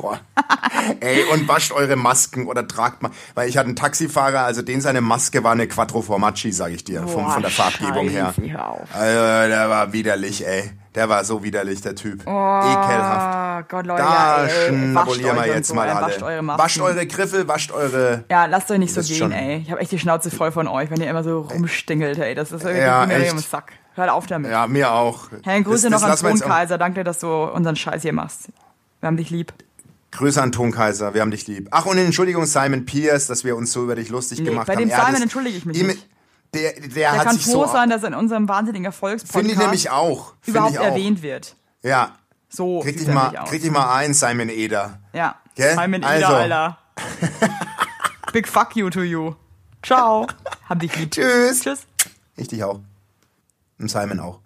Speaker 3: Boah. Ey, und wascht eure Masken oder tragt mal, weil ich hatte einen Taxifahrer, also den seine Maske war eine Quattro Formaggi, sag ich dir,
Speaker 2: Boah,
Speaker 3: von der Farbgebung her.
Speaker 2: Hör.
Speaker 3: Also, der war widerlich, ey. Der war so widerlich, der Typ. Ekelhaft.
Speaker 2: Oh Gott, Leute,
Speaker 3: Da
Speaker 2: ja,
Speaker 3: schnabulieren wir jetzt
Speaker 2: so,
Speaker 3: mal alle.
Speaker 2: Wascht eure Masken.
Speaker 3: wascht eure Griffel, wascht eure...
Speaker 2: Ja, lasst euch nicht so
Speaker 3: Das
Speaker 2: gehen,
Speaker 3: schon-
Speaker 2: ey. Ich habe echt die Schnauze voll von euch, wenn ihr immer so rumstingelt, ey. Das ist irgendwie
Speaker 3: Ja,
Speaker 2: im Sack. Hört auf damit.
Speaker 3: Ja, mir auch.
Speaker 2: Hey, Grüße
Speaker 3: Das- das
Speaker 2: noch an
Speaker 3: jetzt auch-
Speaker 2: Tonkaiser. Danke, dass du unseren Scheiß hier machst. Wir haben dich lieb.
Speaker 3: Grüße an Ton Kaiser, wir haben dich lieb. Ach, und Entschuldigung, Simon Pierce, dass wir uns so über dich lustig
Speaker 2: Nee,
Speaker 3: gemacht
Speaker 2: bei
Speaker 3: haben.
Speaker 2: dem
Speaker 3: Er
Speaker 2: Simon entschuldige ich mich nicht.
Speaker 3: Der, der,
Speaker 2: Der
Speaker 3: hat
Speaker 2: kann
Speaker 3: sich
Speaker 2: froh
Speaker 3: so...
Speaker 2: sein, dass er in unserem wahnsinnigen Erfolgspodcast
Speaker 3: Finde ich nämlich auch. Finde
Speaker 2: überhaupt
Speaker 3: auch.
Speaker 2: erwähnt wird.
Speaker 3: Ja.
Speaker 2: So
Speaker 3: Krieg dich, mal, krieg dich mal ein, Simon Eder.
Speaker 2: Ja.
Speaker 3: Gell?
Speaker 2: Simon Eder,
Speaker 3: Also.
Speaker 2: Alter. Big fuck you to you. Ciao. Hab dich lieb.
Speaker 3: Tschüss.
Speaker 2: Tschüss.
Speaker 3: Ich dich auch. Und Simon auch.